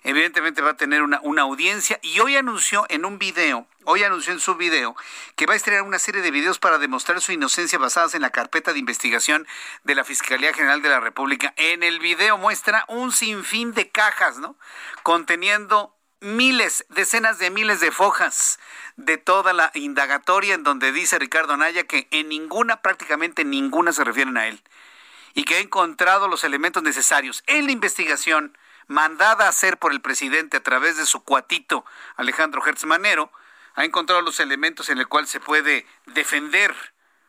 evidentemente va a tener una, una audiencia y hoy anunció en un video, hoy anunció en su video que va a estrenar una serie de videos para demostrar su inocencia basadas en la carpeta de investigación de la Fiscalía General de la República. En el video muestra un sinfín de cajas, ¿no? Conteniendo miles, decenas de miles de fojas de toda la indagatoria en donde dice Ricardo Naya que en ninguna, prácticamente ninguna se refieren a él y que ha encontrado los elementos necesarios en la investigación mandada a hacer por el presidente a través de su cuatito Alejandro Hertz Manero, ha encontrado los elementos en el cual se puede defender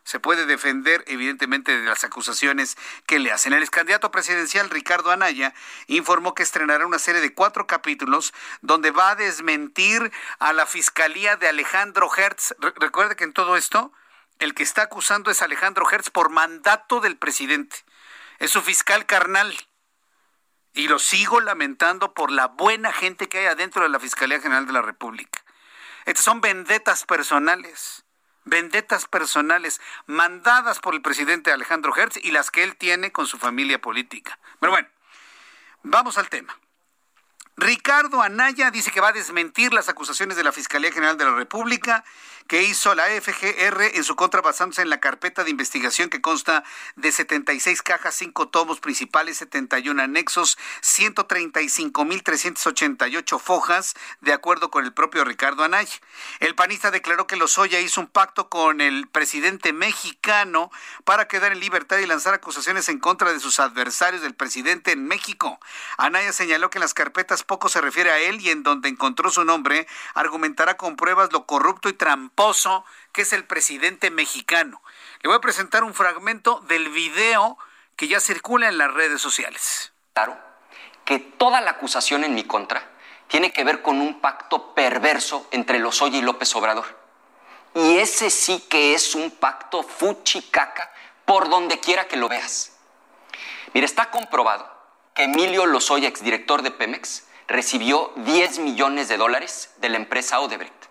se puede defender evidentemente de las acusaciones que le hacen. El ex candidato presidencial Ricardo Anaya informó que estrenará una serie de cuatro capítulos donde va a desmentir a la fiscalía de Alejandro Hertz. recuerde que en todo esto el que está acusando es Alejandro Hertz por mandato del presidente. Es su fiscal carnal. Y lo sigo lamentando por la buena gente que hay adentro de la Fiscalía General de la República. Estas son vendetas personales, vendetas personales mandadas por el presidente Alejandro Hertz y las que él tiene con su familia política. Pero bueno, vamos al tema. Ricardo Anaya dice que va a desmentir las acusaciones de la Fiscalía General de la República que hizo la FGR en su contra basándose en la carpeta de investigación que consta de 76 cajas, 5 tomos principales, 71 anexos, 135.388 fojas, de acuerdo con el propio Ricardo Anaya. El panista declaró que Lozoya hizo un pacto con el presidente mexicano para quedar en libertad y lanzar acusaciones en contra de sus adversarios del presidente en México. Anaya señaló que en las carpetas poco se refiere a él y en donde encontró su nombre argumentará con pruebas lo corrupto y tramposo que es el presidente mexicano. Le voy a presentar un fragmento del video que ya circula en las redes sociales. Claro que toda la acusación en mi contra tiene que ver con un pacto perverso entre Lozoya y López Obrador. Y ese sí que es un pacto fuchicaca por donde quiera que lo veas. Mira, está comprobado que Emilio Lozoya, exdirector de Pemex, recibió 10 millones de dólares de la empresa Odebrecht.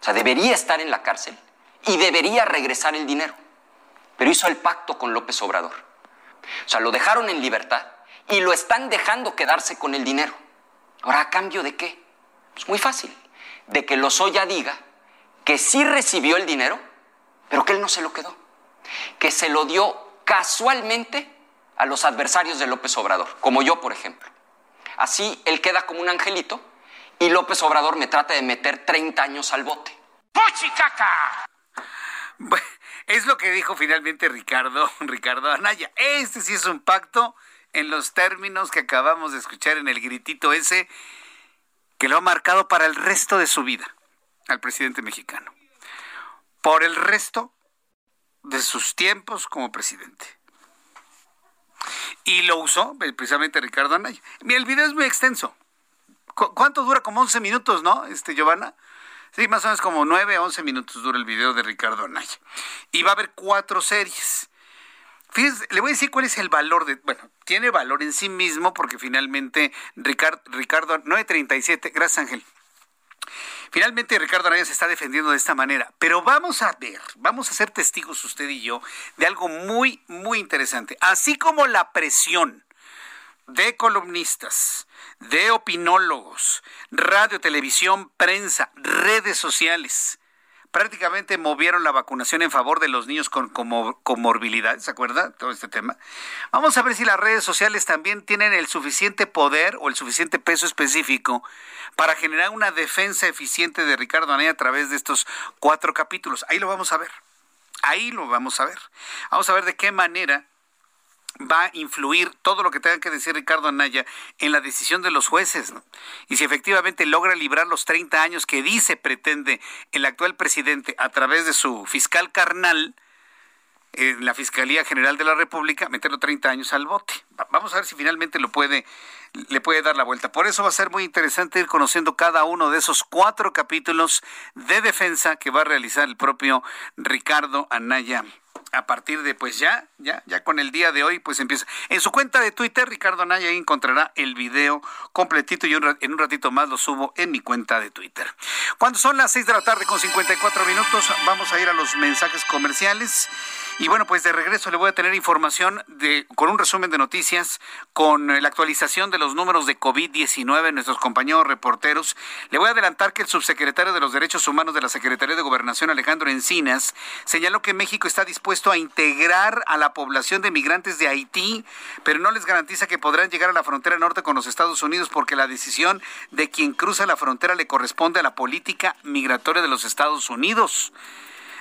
O sea, debería estar en la cárcel y debería regresar el dinero. Pero hizo el pacto con López Obrador. O sea, lo dejaron en libertad y lo están dejando quedarse con el dinero. Ahora, ¿a cambio de qué? Pues muy fácil. De que Lozoya diga que sí recibió el dinero, pero que él no se lo quedó. Que se lo dio casualmente a los adversarios de López Obrador, como yo, por ejemplo. Así él queda como un angelito y López Obrador me trata de meter 30 años al bote. ¡Puchicaca! es lo que dijo finalmente Ricardo, Ricardo Anaya. Este sí es un pacto en los términos que acabamos de escuchar en el gritito ese que lo ha marcado para el resto de su vida al presidente mexicano. Por el resto de sus tiempos como presidente. Y lo usó precisamente Ricardo Anaya. El video es muy extenso. ¿Cuánto dura? Como 11 minutos, ¿no, este, Giovanna? Sí, más o menos como 9, 11 minutos dura el video de Ricardo Anaya. Y va a haber cuatro series. Fíjense, le voy a decir cuál es el valor de. Bueno, tiene valor en sí mismo porque finalmente Ricardo, Ricardo 937, gracias Ángel. Finalmente Ricardo Anaya se está defendiendo de esta manera, pero vamos a ver, vamos a ser testigos usted y yo de algo muy, muy interesante. Así como la presión de columnistas, de opinólogos, radio, televisión, prensa, redes sociales, prácticamente movieron la vacunación en favor de los niños con comorbilidad, ¿se acuerda? Todo este tema. Vamos a ver si las redes sociales también tienen el suficiente poder o el suficiente peso específico para generar una defensa eficiente de Ricardo Anaya a través de estos cuatro capítulos. Ahí lo vamos a ver. Ahí lo vamos a ver. Vamos a ver de qué manera va a influir todo lo que tenga que decir Ricardo Anaya en la decisión de los jueces. Y si efectivamente logra librar los 30 años que dice pretende el actual presidente a través de su fiscal carnal, en la Fiscalía General de la República, meterlo 30 años al bote. Vamos a ver si finalmente lo puede, le puede dar la vuelta. Por eso va a ser muy interesante ir conociendo cada uno de esos cuatro capítulos de defensa que va a realizar el propio Ricardo Anaya a partir de pues ya, ya, ya con el día de hoy pues empieza. En su cuenta de Twitter, Ricardo Anaya encontrará el video completito y en un ratito más lo subo en mi cuenta de Twitter. Cuando son las 6 de la tarde con 54 minutos, vamos a ir a los mensajes comerciales. Y bueno, pues de regreso le voy a tener información de, con un resumen de noticias, con la actualización de los números de COVID-19 nuestros compañeros reporteros. Le voy a adelantar que el subsecretario de los Derechos Humanos de la Secretaría de Gobernación, Alejandro Encinas, señaló que México está dispuesto a integrar a la población de migrantes de Haití, pero no les garantiza que podrán llegar a la frontera norte con los Estados Unidos porque la decisión de quien cruza la frontera le corresponde a la política migratoria de los Estados Unidos.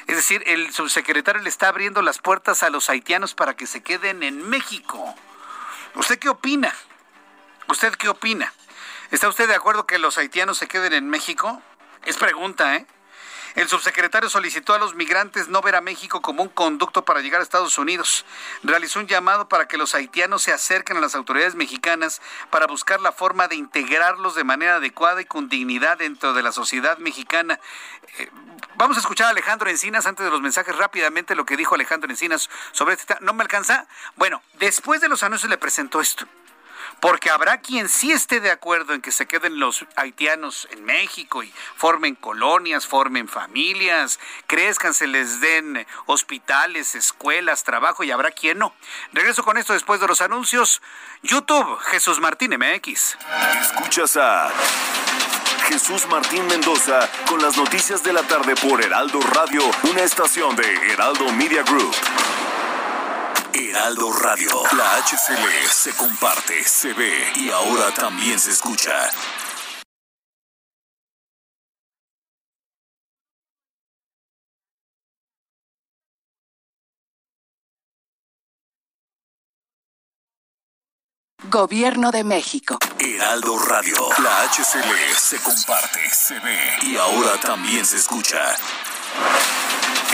Es decir, el subsecretario le está abriendo las puertas a los haitianos para que se queden en México. ¿Usted qué opina? ¿Usted qué opina? ¿Está usted de acuerdo que los haitianos se queden en México? Es pregunta, ¿eh? El subsecretario solicitó a los migrantes no ver a México como un conducto para llegar a Estados Unidos. Realizó un llamado para que los haitianos se acerquen a las autoridades mexicanas para buscar la forma de integrarlos de manera adecuada y con dignidad dentro de la sociedad mexicana. Eh, vamos a escuchar a Alejandro Encinas antes de los mensajes rápidamente lo que dijo Alejandro Encinas sobre este tema. ¿No me alcanza? Bueno, después de los anuncios le presentó esto porque habrá quien sí esté de acuerdo en que se queden los haitianos en México y formen colonias, formen familias, crezcan, se les den hospitales, escuelas, trabajo y habrá quien no. Regreso con esto después de los anuncios. YouTube, Jesús Martín MX. Escuchas a Jesús Martín Mendoza con las noticias de la tarde por Heraldo Radio, una estación de Heraldo Media Group. Heraldo Radio. La HCL se comparte, se ve y ahora también se escucha. Gobierno de México. Heraldo Radio. La HCL se comparte, se ve y ahora también se escucha.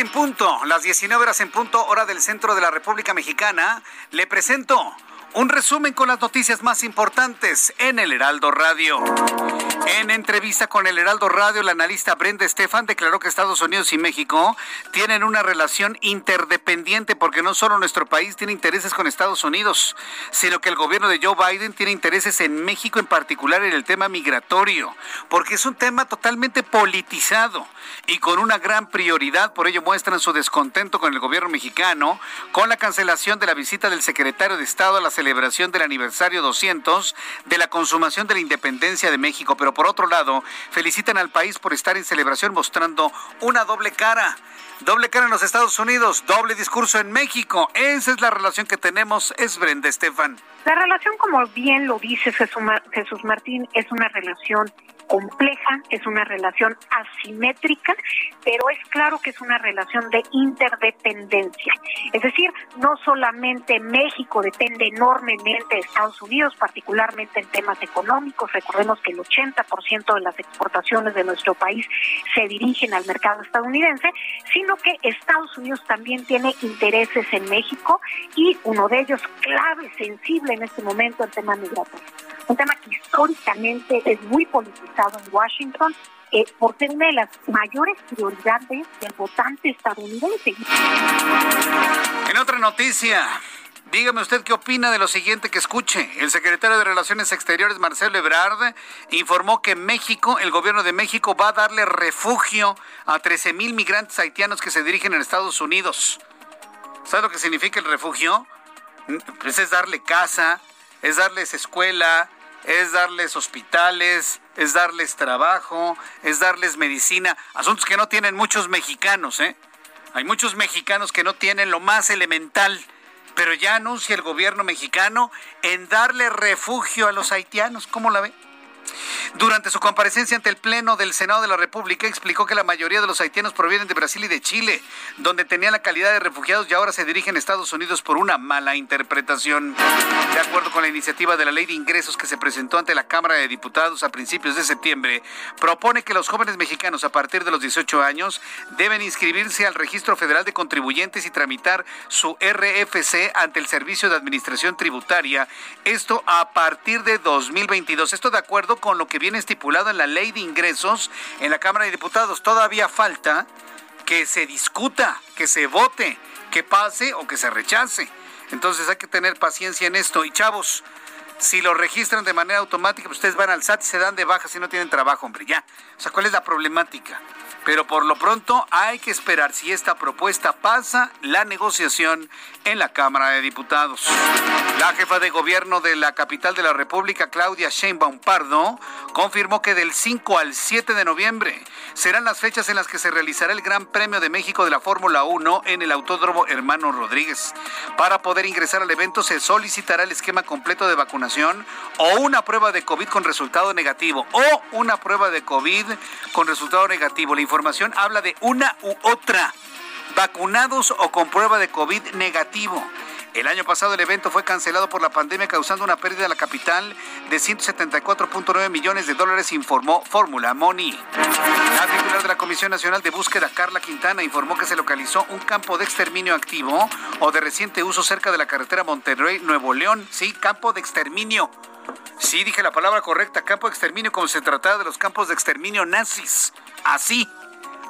En punto, las 19 horas en punto, hora del centro de la República Mexicana. Le presento un resumen con las noticias más importantes en el Heraldo Radio. En entrevista con el Heraldo Radio, la analista Brenda Estefan declaró que Estados Unidos y México tienen una relación interdependiente porque no solo nuestro país tiene intereses con Estados Unidos, sino que el gobierno de Joe Biden tiene intereses en México en particular en el tema migratorio, porque es un tema totalmente politizado y con una gran prioridad, por ello muestran su descontento con el gobierno mexicano con la cancelación de la visita del secretario de Estado a la celebración del aniversario 200 de la consumación de la independencia de México, pero por otro lado, felicitan al país por estar en celebración mostrando una doble cara. Doble cara en los Estados Unidos, doble discurso en México. Esa es la relación que tenemos, es Brenda Estefan. La relación, como bien lo dice Jesús Martín, es una relación compleja, es una relación asimétrica, pero es claro que es una relación de interdependencia. Es decir, no solamente México depende enormemente de Estados Unidos, particularmente en temas económicos, recordemos que el 80% de las exportaciones de nuestro país se dirigen al mercado estadounidense, sino que Estados Unidos también tiene intereses en México y uno de ellos clave, sensible en este momento, el tema migratorio. Un tema que históricamente es muy politizado en Washington eh, por ser una de las mayores prioridades del votante estadounidense. En otra noticia, Dígame usted qué opina de lo siguiente que escuche. El secretario de Relaciones Exteriores, Marcelo Ebrard, informó que México, el gobierno de México, va a darle refugio a 13 mil migrantes haitianos que se dirigen a Estados Unidos. ¿Sabe lo que significa el refugio? Pues es darle casa, es darles escuela, es darles hospitales, es darles trabajo, es darles medicina, asuntos que no tienen muchos mexicanos, ¿eh? Hay muchos mexicanos que no tienen lo más elemental, pero ya anuncia el gobierno mexicano en darle refugio a los haitianos. ¿Cómo la ve? Durante su comparecencia ante el Pleno del Senado de la República, explicó que la mayoría de los haitianos provienen de Brasil y de Chile, donde tenían la calidad de refugiados y ahora se dirigen a Estados Unidos por una mala interpretación. De acuerdo con la iniciativa de la Ley de Ingresos que se presentó ante la Cámara de Diputados a principios de septiembre, propone que los jóvenes mexicanos a partir de los 18 años deben inscribirse al Registro Federal de Contribuyentes y tramitar su RFC ante el Servicio de Administración Tributaria, esto a partir de 2022. Esto de acuerdo con lo que viene estipulado en la ley de ingresos en la Cámara de Diputados. Todavía falta que se discuta, que se vote, que pase o que se rechace. Entonces hay que tener paciencia en esto. Y chavos, si lo registran de manera automática, pues ustedes van al SAT y se dan de baja si no tienen trabajo, hombre, ya. O sea, ¿cuál es la problemática? Pero por lo pronto hay que esperar si esta propuesta pasa la negociación en la Cámara de Diputados. La jefa de gobierno de la capital de la República, Claudia Sheinbaum Pardo, confirmó que del 5 al 7 de noviembre serán las fechas en las que se realizará el Gran Premio de México de la Fórmula 1 en el Autódromo Hermano Rodríguez. Para poder ingresar al evento se solicitará el esquema completo de vacunación o una prueba de COVID con resultado negativo o una prueba de COVID con resultado negativo información habla de una u otra, vacunados o con prueba de COVID negativo. El año pasado el evento fue cancelado por la pandemia causando una pérdida a la capital de 174.9 millones de dólares, informó Fórmula Money. La titular de la Comisión Nacional de Búsqueda, Carla Quintana, informó que se localizó un campo de exterminio activo o de reciente uso cerca de la carretera Monterrey-Nuevo León. Sí, campo de exterminio. Sí, dije la palabra correcta, campo de exterminio, como se trataba de los campos de exterminio nazis. Así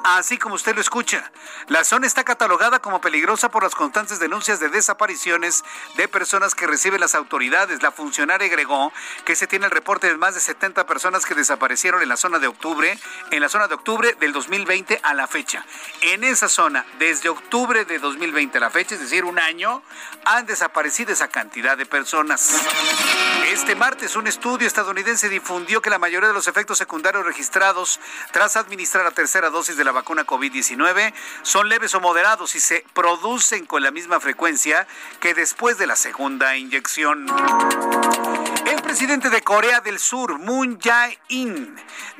así como usted lo escucha. La zona está catalogada como peligrosa por las constantes denuncias de desapariciones de personas que reciben las autoridades. La funcionaria agregó que se tiene el reporte de más de 70 personas que desaparecieron en la zona de octubre, en la zona de octubre del 2020 a la fecha. En esa zona, desde octubre de 2020 a la fecha, es decir, un año, han desaparecido esa cantidad de personas. Este martes, un estudio estadounidense difundió que la mayoría de los efectos secundarios registrados tras administrar la tercera dosis de la vacuna COVID-19 son leves o moderados y se producen con la misma frecuencia que después de la segunda inyección. El presidente de Corea del Sur, Moon Jae-in,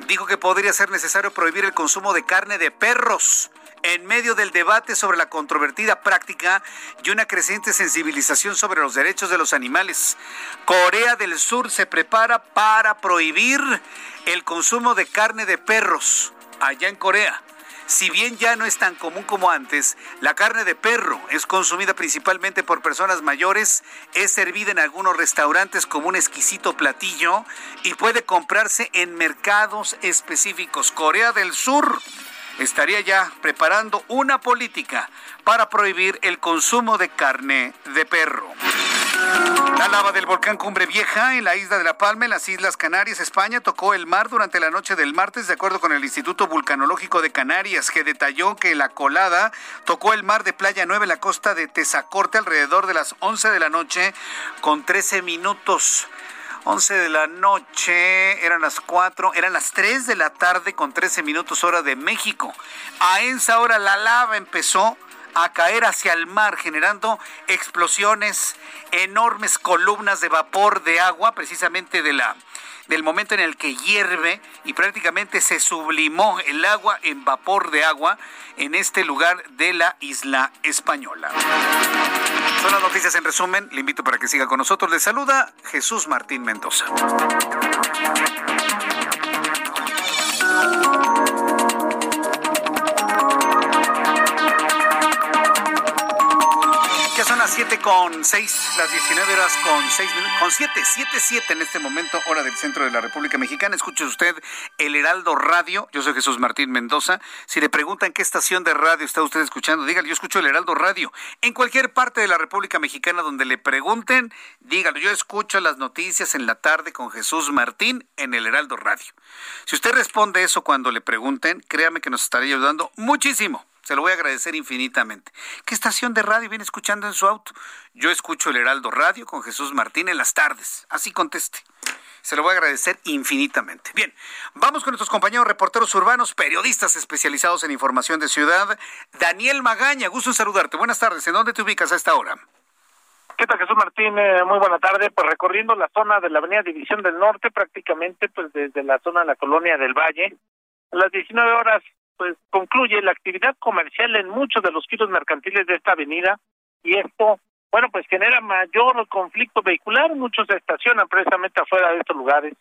dijo que podría ser necesario prohibir el consumo de carne de perros en medio del debate sobre la controvertida práctica y una creciente sensibilización sobre los derechos de los animales. Corea del Sur se prepara para prohibir el consumo de carne de perros allá en Corea. Si bien ya no es tan común como antes, la carne de perro es consumida principalmente por personas mayores, es servida en algunos restaurantes como un exquisito platillo y puede comprarse en mercados específicos. Corea del Sur estaría ya preparando una política para prohibir el consumo de carne de perro. La lava del volcán Cumbre Vieja en la isla de La Palma, en las Islas Canarias, España, tocó el mar durante la noche del martes, de acuerdo con el Instituto Vulcanológico de Canarias, que detalló que la colada tocó el mar de Playa Nueva en la costa de Tezacorte alrededor de las 11 de la noche con 13 minutos. 11 de la noche, eran las 4, eran las 3 de la tarde con 13 minutos hora de México. A esa hora la lava empezó a caer hacia el mar, generando explosiones, enormes columnas de vapor de agua, precisamente de la del momento en el que hierve y prácticamente se sublimó el agua en vapor de agua en este lugar de la isla española. Son las noticias en resumen. Le invito para que siga con nosotros. Le saluda Jesús Martín Mendoza. Las 7 con 6, las 19 horas con 6 minutos, con 7, 7, 7 en este momento, hora del centro de la República Mexicana. Escuche usted el Heraldo Radio. Yo soy Jesús Martín Mendoza. Si le preguntan qué estación de radio está usted escuchando, dígale, yo escucho el Heraldo Radio. En cualquier parte de la República Mexicana donde le pregunten, dígalo, yo escucho las noticias en la tarde con Jesús Martín en el Heraldo Radio. Si usted responde eso cuando le pregunten, créame que nos estaría ayudando muchísimo. Se lo voy a agradecer infinitamente. ¿Qué estación de radio viene escuchando en su auto? Yo escucho el Heraldo Radio con Jesús Martín en las tardes. Así conteste. Se lo voy a agradecer infinitamente. Bien, vamos con nuestros compañeros reporteros urbanos, periodistas especializados en información de ciudad. Daniel Magaña, gusto en saludarte. Buenas tardes. ¿En dónde te ubicas a esta hora? ¿Qué tal, Jesús Martín? Eh, muy buena tarde. Pues recorriendo la zona de la Avenida División del Norte, prácticamente pues desde la zona de la colonia del Valle. A las 19 horas pues concluye la actividad comercial en muchos de los giros mercantiles de esta avenida y esto, bueno, pues genera mayor conflicto vehicular, muchos estacionan precisamente afuera de estos lugares.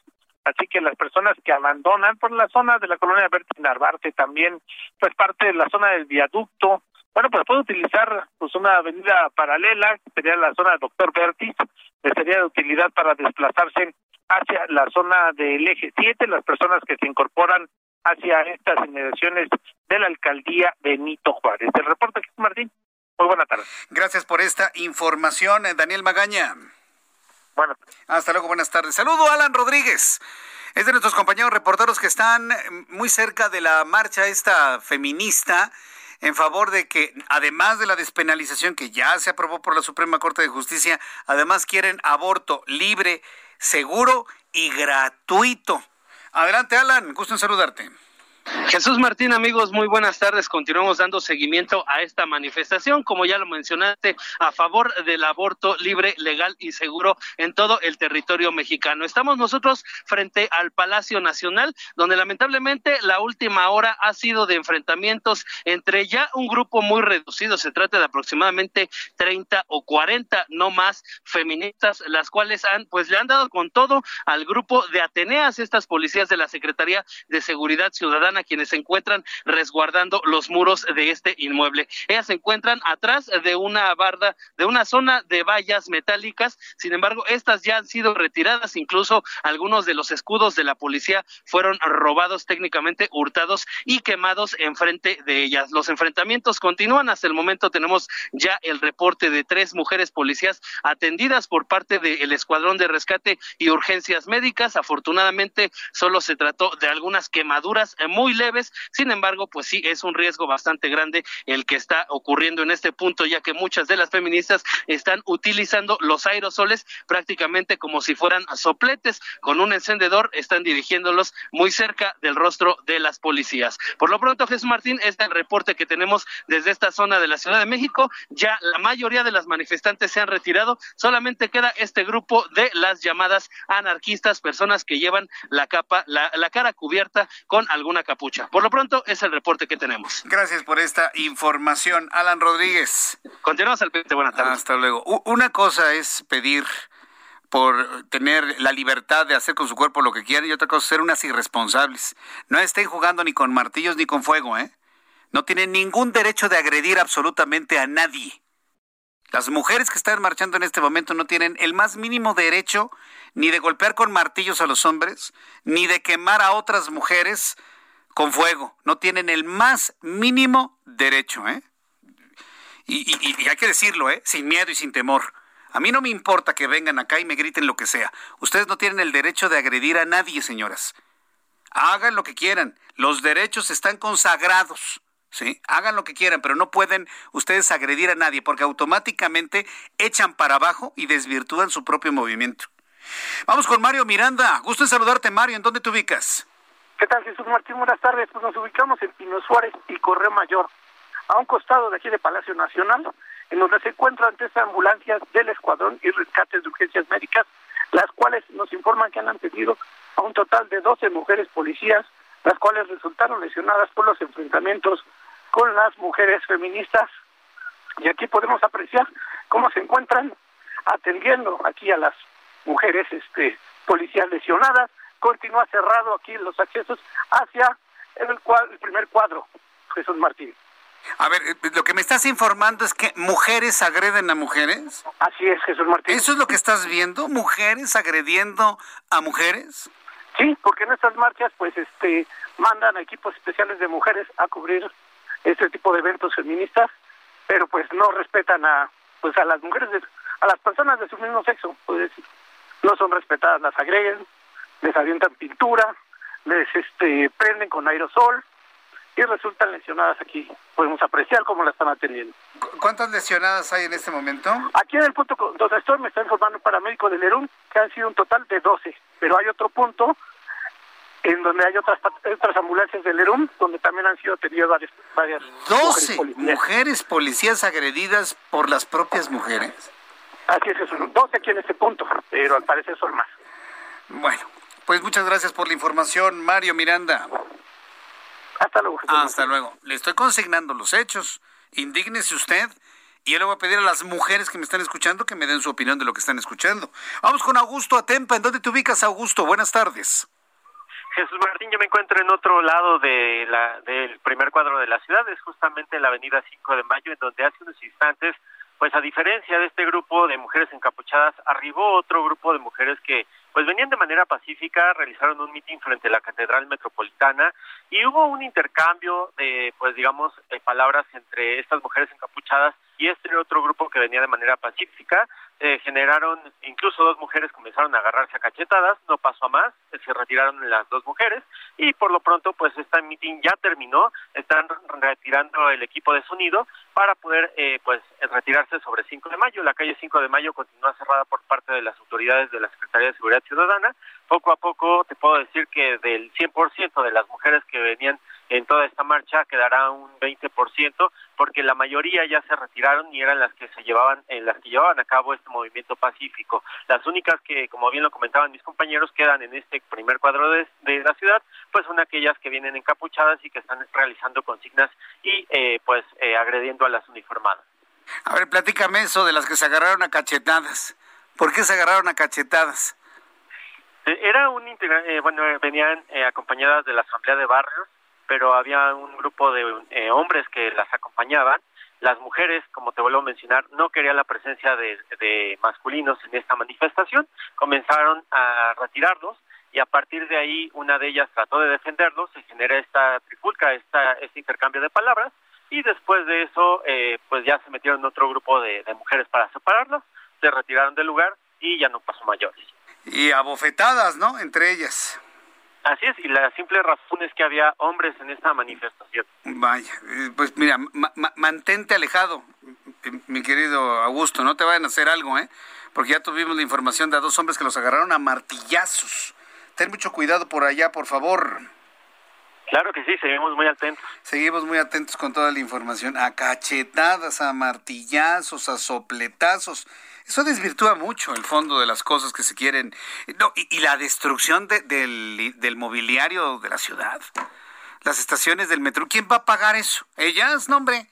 Así que las personas que abandonan por la zona de la colonia Berti Narvarte también, pues parte de la zona del viaducto, bueno, pues puede utilizar pues una avenida paralela, sería la zona Doctor Bertis, que sería de utilidad para desplazarse hacia la zona del eje 7, las personas que se incorporan hacia estas inmediaciones de la alcaldía Benito Juárez. El reporte, Martín. Muy buena tarde. Gracias por esta información, eh, Daniel Magaña. Bueno. Hasta luego, buenas tardes. Saludo Alan Rodríguez. Es de nuestros compañeros reporteros que están eh, muy cerca de la marcha esta feminista en favor de que, además de la despenalización que ya se aprobó por la Suprema Corte de Justicia, además quieren aborto libre, seguro y gratuito. Adelante, Alan, gusto en saludarte. Jesús Martín, amigos, muy buenas tardes. Continuamos dando seguimiento a esta manifestación, como ya lo mencionaste, a favor del aborto libre, legal y seguro en todo el territorio mexicano. Estamos nosotros frente al Palacio Nacional, donde lamentablemente la última hora ha sido de enfrentamientos entre ya un grupo muy reducido, se trata de aproximadamente 30 o 40, no más feministas, las cuales han, pues le han dado con todo al grupo de Ateneas, estas policías de la Secretaría de Seguridad Ciudadana a quienes se encuentran resguardando los muros de este inmueble. Ellas se encuentran atrás de una barda, de una zona de vallas metálicas, sin embargo, estas ya han sido retiradas, incluso algunos de los escudos de la policía fueron robados técnicamente, hurtados y quemados enfrente de ellas. Los enfrentamientos continúan, hasta el momento tenemos ya el reporte de tres mujeres policías atendidas por parte del Escuadrón de Rescate y Urgencias Médicas. Afortunadamente, solo se trató de algunas quemaduras muy leves, sin embargo, pues sí es un riesgo bastante grande el que está ocurriendo en este punto, ya que muchas de las feministas están utilizando los aerosoles prácticamente como si fueran sopletes, con un encendedor están dirigiéndolos muy cerca del rostro de las policías. Por lo pronto, Jesús Martín, este reporte que tenemos desde esta zona de la Ciudad de México. Ya la mayoría de las manifestantes se han retirado, solamente queda este grupo de las llamadas anarquistas, personas que llevan la capa, la, la cara cubierta con alguna capucha. Por lo pronto es el reporte que tenemos. Gracias por esta información, Alan Rodríguez. Continuamos al pendiente. Buenas tardes. Hasta luego. Una cosa es pedir por tener la libertad de hacer con su cuerpo lo que quieran y otra cosa es ser unas irresponsables. No estén jugando ni con martillos ni con fuego, ¿eh? No tienen ningún derecho de agredir absolutamente a nadie. Las mujeres que están marchando en este momento no tienen el más mínimo derecho ni de golpear con martillos a los hombres, ni de quemar a otras mujeres con fuego. No tienen el más mínimo derecho, ¿eh? Y, hay que decirlo, ¿eh? Sin miedo y sin temor. A mí no me importa que vengan acá y me griten lo que sea. Ustedes no tienen el derecho de agredir a nadie, señoras. Hagan lo que quieran. Los derechos están consagrados. ¿sí? Hagan lo que quieran, pero no pueden ustedes agredir a nadie porque automáticamente echan para abajo y desvirtúan su propio movimiento. Vamos con Mario Miranda. Gusto en saludarte, Mario. ¿En dónde te ubicas? ¿Qué tal, Jesús Martín? Buenas tardes. Pues nos ubicamos en Pino Suárez y Correo Mayor, a un costado de aquí de Palacio Nacional, en donde se encuentran tres ambulancias del Escuadrón y Rescates de Urgencias Médicas, las cuales nos informan que han atendido a un total de 12 mujeres policías, las cuales resultaron lesionadas por los enfrentamientos con las mujeres feministas. Y aquí podemos apreciar cómo se encuentran atendiendo aquí a las mujeres este, policías lesionadas. Continúa cerrado aquí los accesos hacia el, el primer cuadro, Jesús Martín. A ver, eh, lo que me estás informando es que mujeres agreden a mujeres. Así es, Jesús Martín. ¿Eso es lo que estás viendo? ¿Mujeres agrediendo a mujeres? Sí, porque en estas marchas, pues, este, mandan equipos especiales de mujeres a cubrir este tipo de eventos feministas, pero pues no respetan a, pues, a las mujeres, a las personas de su mismo sexo, pues, no son respetadas, las agreguen, les avientan pintura, les, este, prenden con aerosol, y resultan lesionadas aquí. Podemos apreciar cómo la están atendiendo. ¿Cuántas lesionadas hay en este momento? Aquí en el punto donde estoy me está informando un paramédico de Lerún que han sido un total de 12, pero hay otro punto en donde hay otras otras ambulancias de Lerún donde también han sido atendidas varias, varias 12 mujeres policías. agredidas por las propias mujeres. Así es, eso, 12 aquí en este punto, pero al parecer son más. Bueno, pues muchas gracias por la información, Mario Miranda. Hasta luego. Hasta luego. Le estoy consignando los hechos. Indígnese usted. Y yo le voy a pedir a las mujeres que me están escuchando que me den su opinión de lo que están escuchando. Vamos con Augusto Atempa. ¿En dónde te ubicas, Augusto? Buenas tardes. Jesús Martín, yo me encuentro en otro lado de la, del primer cuadro de la ciudad, es justamente la avenida 5 de Mayo, en donde hace unos instantes, pues a diferencia de este grupo de mujeres encapuchadas, arribó otro grupo de mujeres que pues venían de manera pacífica, realizaron un mitin frente a la Catedral Metropolitana y hubo un intercambio de, pues digamos, de palabras entre estas mujeres encapuchadas y este otro grupo que venía de manera pacífica. Eh, generaron, incluso dos mujeres comenzaron a agarrarse a cachetadas, no pasó a más, se retiraron las dos mujeres y por lo pronto pues este mitin ya terminó, están retirando el equipo de sonido para poder eh, pues retirarse sobre 5 de mayo. La calle 5 de mayo continúa cerrada por parte de las autoridades de la Secretaría de Seguridad Ciudadana. Poco a poco te puedo decir que del 100% de las mujeres que venían en toda esta marcha quedará un 20% porque la mayoría ya se retiraron y eran las que se llevaban en las que llevaban a cabo este movimiento pacífico. Las únicas que, como bien lo comentaban mis compañeros, quedan en este primer cuadro de, la ciudad, pues son aquellas que vienen encapuchadas y que están realizando consignas y eh, pues eh, agrediendo a las uniformadas. A ver, platícame eso de las que se agarraron a cachetadas. ¿Por qué se agarraron a cachetadas? Eh, era un bueno, venían acompañadas de la Asamblea de Barrios, pero había un grupo de eh, hombres que las acompañaban. Las mujeres, como te vuelvo a mencionar, no querían la presencia de, masculinos en esta manifestación, comenzaron a retirarlos y a partir de ahí una de ellas trató de defenderlos, se genera esta trifulca, esta, este intercambio de palabras y después de eso eh, pues ya se metieron otro grupo de, mujeres para separarlos, se retiraron del lugar y ya no pasó mayores. Y abofetadas, ¿no? Entre ellas. Así es, y la simple razón es que había hombres en esta manifestación. Vaya, eh, pues mira, mantente alejado, mi querido Augusto, no te vayan a hacer algo, ¿eh? Porque ya tuvimos la información de dos hombres que los agarraron a martillazos. Ten mucho cuidado por allá, por favor. Claro que sí, seguimos muy atentos. Seguimos muy atentos con toda la información. A cachetadas, a martillazos, a sopletazos. Eso desvirtúa mucho el fondo de las cosas que se quieren. No, y, la destrucción del, del mobiliario de la ciudad. Las estaciones del metro. ¿Quién va a pagar eso? Ellas, no, hombre.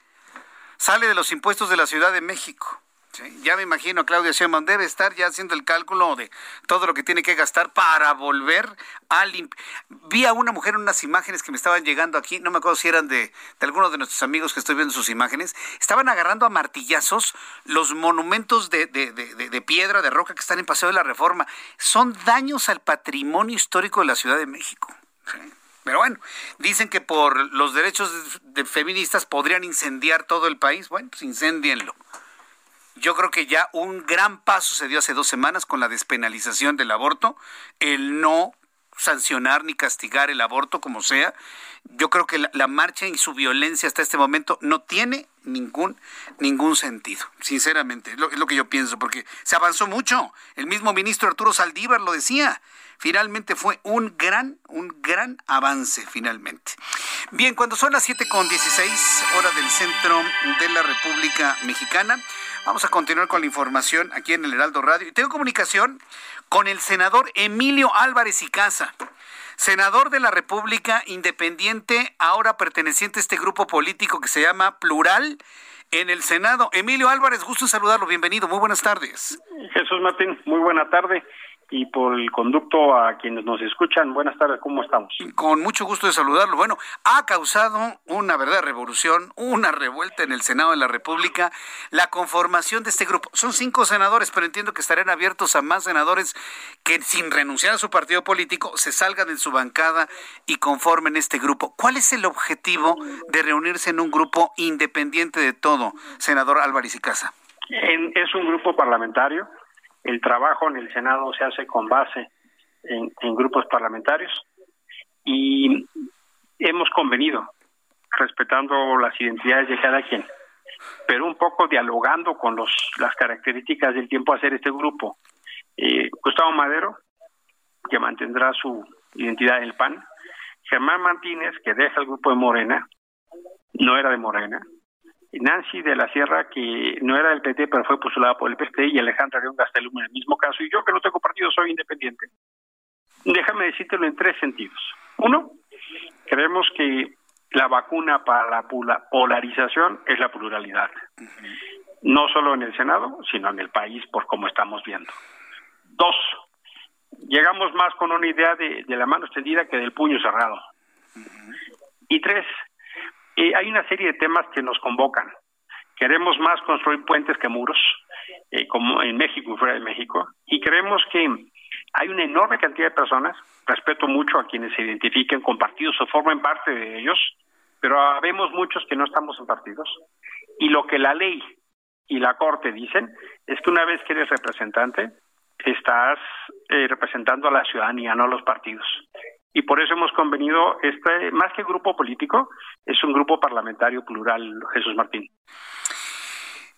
Sale de los impuestos de la Ciudad de México ya me imagino, Claudia Sheinbaum debe estar ya haciendo el cálculo de todo lo que tiene que gastar para volver a limpiar. Vi a una mujer en unas imágenes que me estaban llegando aquí, no me acuerdo si eran de, de algunos de nuestros amigos que estoy viendo sus imágenes, estaban agarrando a martillazos los monumentos de, piedra, de roca que están en Paseo de la Reforma. Son daños al patrimonio histórico de la Ciudad de México. Pero bueno, dicen que por los derechos de feministas podrían incendiar todo el país. Bueno, pues incendienlo Yo creo que ya un gran paso se dio hace dos semanas con la despenalización del aborto, el no sancionar ni castigar el aborto como sea. Yo creo que la, marcha y su violencia hasta este momento no tiene ningún ningún sentido, sinceramente, es lo que yo pienso, porque se avanzó mucho. El mismo ministro Arturo Saldívar lo decía finalmente fue un gran, un gran avance finalmente. Bien, cuando son las 7 con 16 horas del centro de la República Mexicana, vamos a continuar con la información aquí en el Heraldo Radio. Y tengo comunicación con el senador Emilio Álvarez y Casa senador de la República Independiente, ahora perteneciente a este grupo político que se llama Plural en el Senado. Emilio Álvarez, gusto en saludarlo, bienvenido, muy buenas tardes. Jesús Martín, muy buena tarde y por el conducto a quienes nos escuchan. Buenas tardes, ¿cómo estamos? Con mucho gusto de saludarlo. Bueno, ha causado una verdadera revolución, una revuelta en el Senado de la República, la conformación de este grupo. Son cinco senadores, pero entiendo que estarán abiertos a más senadores que sin renunciar a su partido político se salgan de su bancada y conformen este grupo. ¿Cuál es el objetivo de reunirse en un grupo independiente de todo, senador Álvarez y Casa? es un grupo parlamentario el trabajo en el Senado se hace con base en, grupos parlamentarios y hemos convenido, respetando las identidades de cada quien, pero un poco dialogando con los, las características del tiempo hacer este grupo. Eh, Gustavo Madero, que mantendrá su identidad en el PAN, Germán Martínez, que deja el grupo de Morena, no era de Morena, Nancy de la Sierra, que no era del PT, pero fue postulada por el PT, y Alejandra León Gastelum en el mismo caso, y yo que no tengo partido soy independiente. Déjame decírtelo en tres sentidos. Uno, creemos que la vacuna para la polarización es la pluralidad, no solo en el Senado, sino en el país, por como estamos viendo. Dos, llegamos más con una idea de, de la mano extendida que del puño cerrado. Y tres, hay una serie de temas que nos convocan. Queremos más construir puentes que muros, eh, como en México y fuera de México, y creemos que hay una enorme cantidad de personas, respeto mucho a quienes se identifiquen con partidos o formen parte de ellos, pero vemos muchos que no estamos en partidos, y lo que la ley y la Corte dicen es que una vez que eres representante, estás eh, representando a la ciudadanía, no a los partidos y por eso hemos convenido, este, más que grupo político, es un grupo parlamentario plural, Jesús Martín.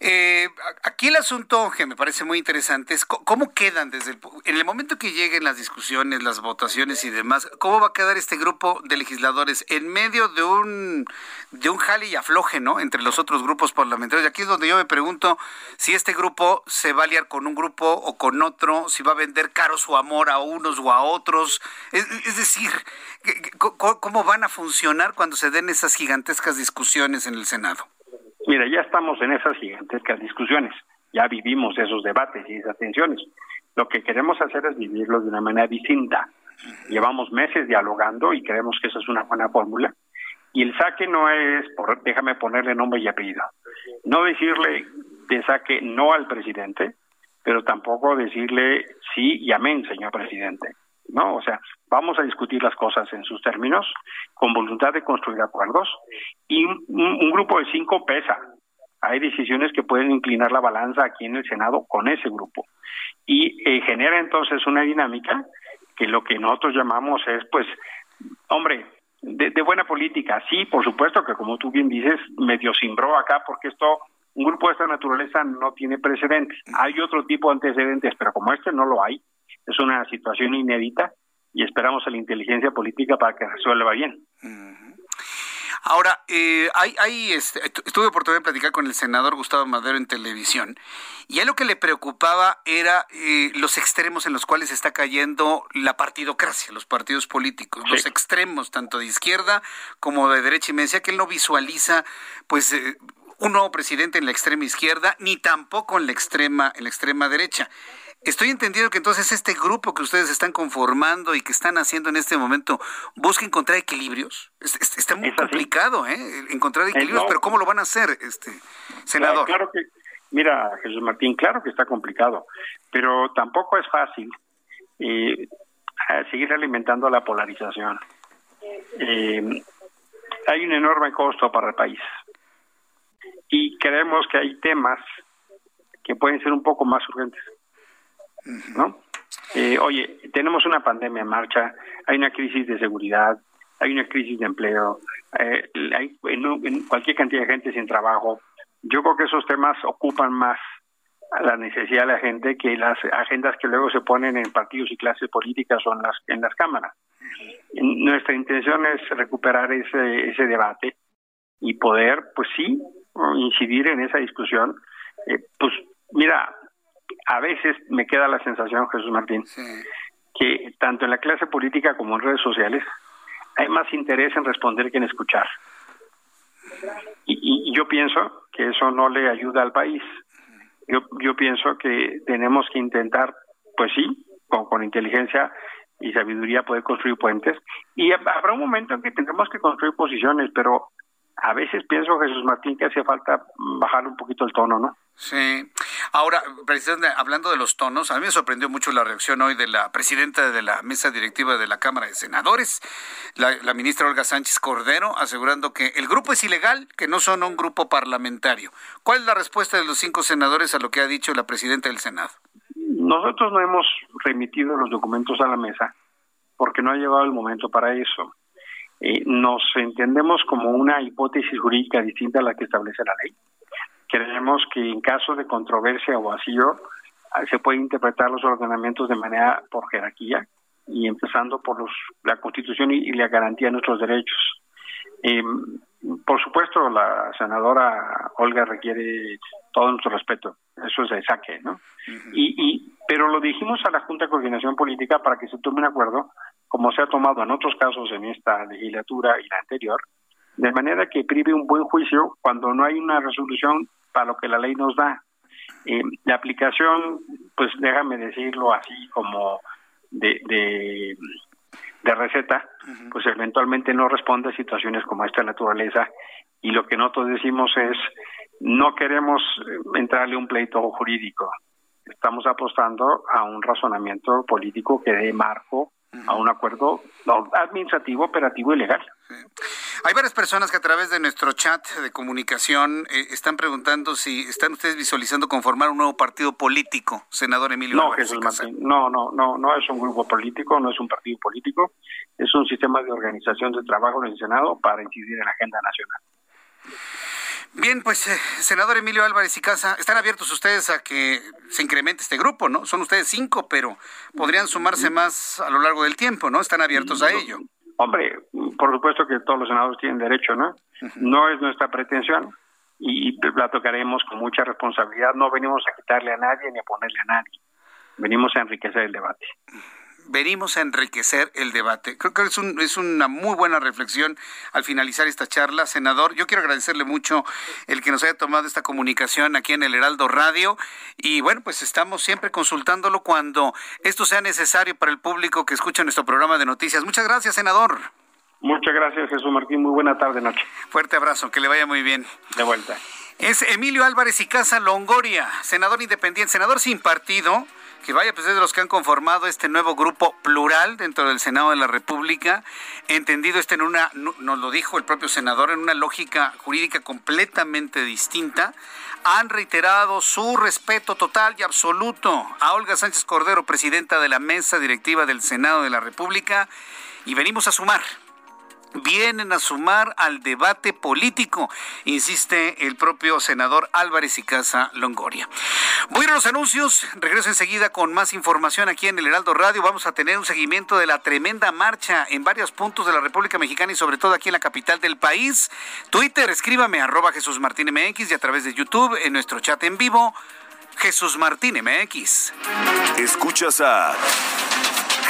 Eh, aquí el asunto que me parece muy interesante es cómo quedan desde el, en el momento que lleguen las discusiones, las votaciones y demás, cómo va a quedar este grupo de legisladores en medio de un de un jale y afloje, ¿no? Entre los otros grupos parlamentarios. Y aquí es donde yo me pregunto si este grupo se va a liar con un grupo o con otro, si va a vender caro su amor a unos o a otros. Es, es decir, ¿cómo van a funcionar cuando se den esas gigantescas discusiones en el Senado? Mira, ya estamos en esas gigantescas discusiones, ya vivimos esos debates y esas tensiones. Lo que queremos hacer es vivirlos de una manera distinta. Llevamos meses dialogando y creemos que esa es una buena fórmula. Y el saque no es, por, déjame ponerle nombre y apellido, no decirle de saque no al presidente, pero tampoco decirle sí y amén, señor presidente. ¿no? O sea, vamos a discutir las cosas en sus términos, con voluntad de construir acuerdos, y un, grupo de cinco pesa. Hay decisiones que pueden inclinar la balanza aquí en el Senado con ese grupo. Y eh, genera entonces una dinámica que lo que nosotros llamamos es, pues, hombre, de, de, buena política. Sí, por supuesto que como tú bien dices, medio simbró acá porque esto, un grupo de esta naturaleza no tiene precedentes. Hay otro tipo de antecedentes, pero como este no lo hay, es una situación inédita y esperamos a la inteligencia política para que resuelva bien. Ahora, eh, hay, hay este, tuve oportunidad de platicar con el senador Gustavo Madero en televisión y a lo que le preocupaba era eh, los extremos en los cuales está cayendo la partidocracia, los partidos políticos, los extremos tanto de izquierda como de derecha y me decía que él no visualiza pues eh, un nuevo presidente en la extrema izquierda ni tampoco en la extrema en la extrema derecha. Estoy entendiendo que entonces este grupo que ustedes están conformando y que están haciendo en este momento busca encontrar equilibrios. Está muy complicado, ¿eh? Encontrar eh, equilibrios, pero ¿cómo lo van a hacer, este senador? Claro, que, mira, Jesús Martín, claro que está complicado, pero tampoco es fácil eh, seguir alimentando la polarización. Eh, hay un enorme costo para el país y creemos que hay temas que pueden ser un poco más urgentes. ¿No? Eh, oye, tenemos una pandemia en marcha, hay una crisis de seguridad, hay una crisis de empleo, eh, hay en, cualquier cantidad de gente sin trabajo. Yo creo que esos temas ocupan más la necesidad de la gente que las agendas que luego se ponen en partidos y clases políticas o en las, en las cámaras. Nuestra intención es recuperar ese, debate y poder, pues sí, incidir en esa discusión. Eh, pues mira, a veces me queda la sensación, Jesús Martín, que tanto en la clase política como en redes sociales hay más interés en responder que en escuchar. Y, y yo pienso que eso no le ayuda al país. Yo, yo pienso que tenemos que intentar, pues sí, con, con inteligencia y sabiduría poder construir puentes. Y habrá un momento en que tendremos que construir posiciones, pero a veces pienso, Jesús Martín, que hace falta bajar un poquito el tono, ¿no? Sí. Ahora, presidente, hablando de los tonos, a mí me sorprendió mucho la reacción hoy de la presidenta de la mesa directiva de la Cámara de Senadores, la, ministra Olga Sánchez Cordero, asegurando que el grupo es ilegal, que no son un grupo parlamentario. ¿Cuál es la respuesta de los cinco senadores a lo que ha dicho la presidenta del Senado? Nosotros no hemos remitido los documentos a la mesa porque no ha llegado el momento para eso. Eh, nos entendemos como una hipótesis jurídica distinta a la que establece la ley. Creemos que en caso de controversia o vacío ah, se puede interpretar los ordenamientos de manera por jerarquía y empezando por los, la Constitución y, la garantía de nuestros derechos. Eh, por supuesto, la senadora Olga requiere todo nuestro respeto, eso es de saque, ¿no? y, y, pero lo dijimos a la Junta de Coordinación Política para que se tome un acuerdo como se ha tomado en otros casos en esta legislatura y la anterior, de manera que prive un buen juicio cuando no hay una resolución para lo que la ley nos da. Eh, la aplicación, pues déjame decirlo así como de, de, receta, pues eventualmente no responde a situaciones como esta naturaleza y lo que nosotros decimos es no queremos entrarle un pleito jurídico, estamos apostando a un razonamiento político que dé marco a un acuerdo administrativo, operativo y legal. Hay varias personas que a través de nuestro chat de comunicación eh, están preguntando si están ustedes visualizando conformar un nuevo partido político, senador Emilio. No, Jesús Martín, no, no, no, no es un grupo político, no es un partido político, es un sistema de organización de trabajo en el Senado para incidir en la agenda nacional. Bien, pues, eh, senador Emilio Álvarez y Casa, están abiertos ustedes a que se incremente este grupo, ¿no? Son ustedes cinco, pero podrían sumarse más a lo largo del tiempo, ¿no? Están abiertos a ello. Hombre, por supuesto que todos los senadores tienen derecho, ¿no? No es nuestra pretensión y la tocaremos con mucha responsabilidad. No venimos a quitarle a nadie ni a ponerle a nadie. Venimos a enriquecer el debate venimos a enriquecer el debate. Creo que es, un, es una muy buena reflexión al finalizar esta charla, senador. Yo quiero agradecerle mucho el que nos haya tomado esta comunicación aquí en el Heraldo Radio y bueno, pues estamos siempre consultándolo cuando esto sea necesario para el público que escucha nuestro programa de noticias. Muchas gracias, senador. Muchas gracias, Jesús Martín. Muy buena tarde, noche. Fuerte abrazo, que le vaya muy bien. De vuelta. Es Emilio Álvarez y Casa Longoria, senador independiente, senador sin partido que vaya, pues es de los que han conformado este nuevo grupo plural dentro del Senado de la República, entendido este en una, nos lo dijo el propio senador, en una lógica jurídica completamente distinta, han reiterado su respeto total y absoluto a Olga Sánchez Cordero, presidenta de la mesa directiva del Senado de la República, y venimos a sumar vienen a sumar al debate político, insiste el propio senador Álvarez y Casa Longoria. Voy a los anuncios, regreso enseguida con más información aquí en el Heraldo Radio. Vamos a tener un seguimiento de la tremenda marcha en varios puntos de la República Mexicana y sobre todo aquí en la capital del país. Twitter, escríbame arroba Jesús Martín MX y a través de YouTube en nuestro chat en vivo, Jesús Martín MX. Escuchas a...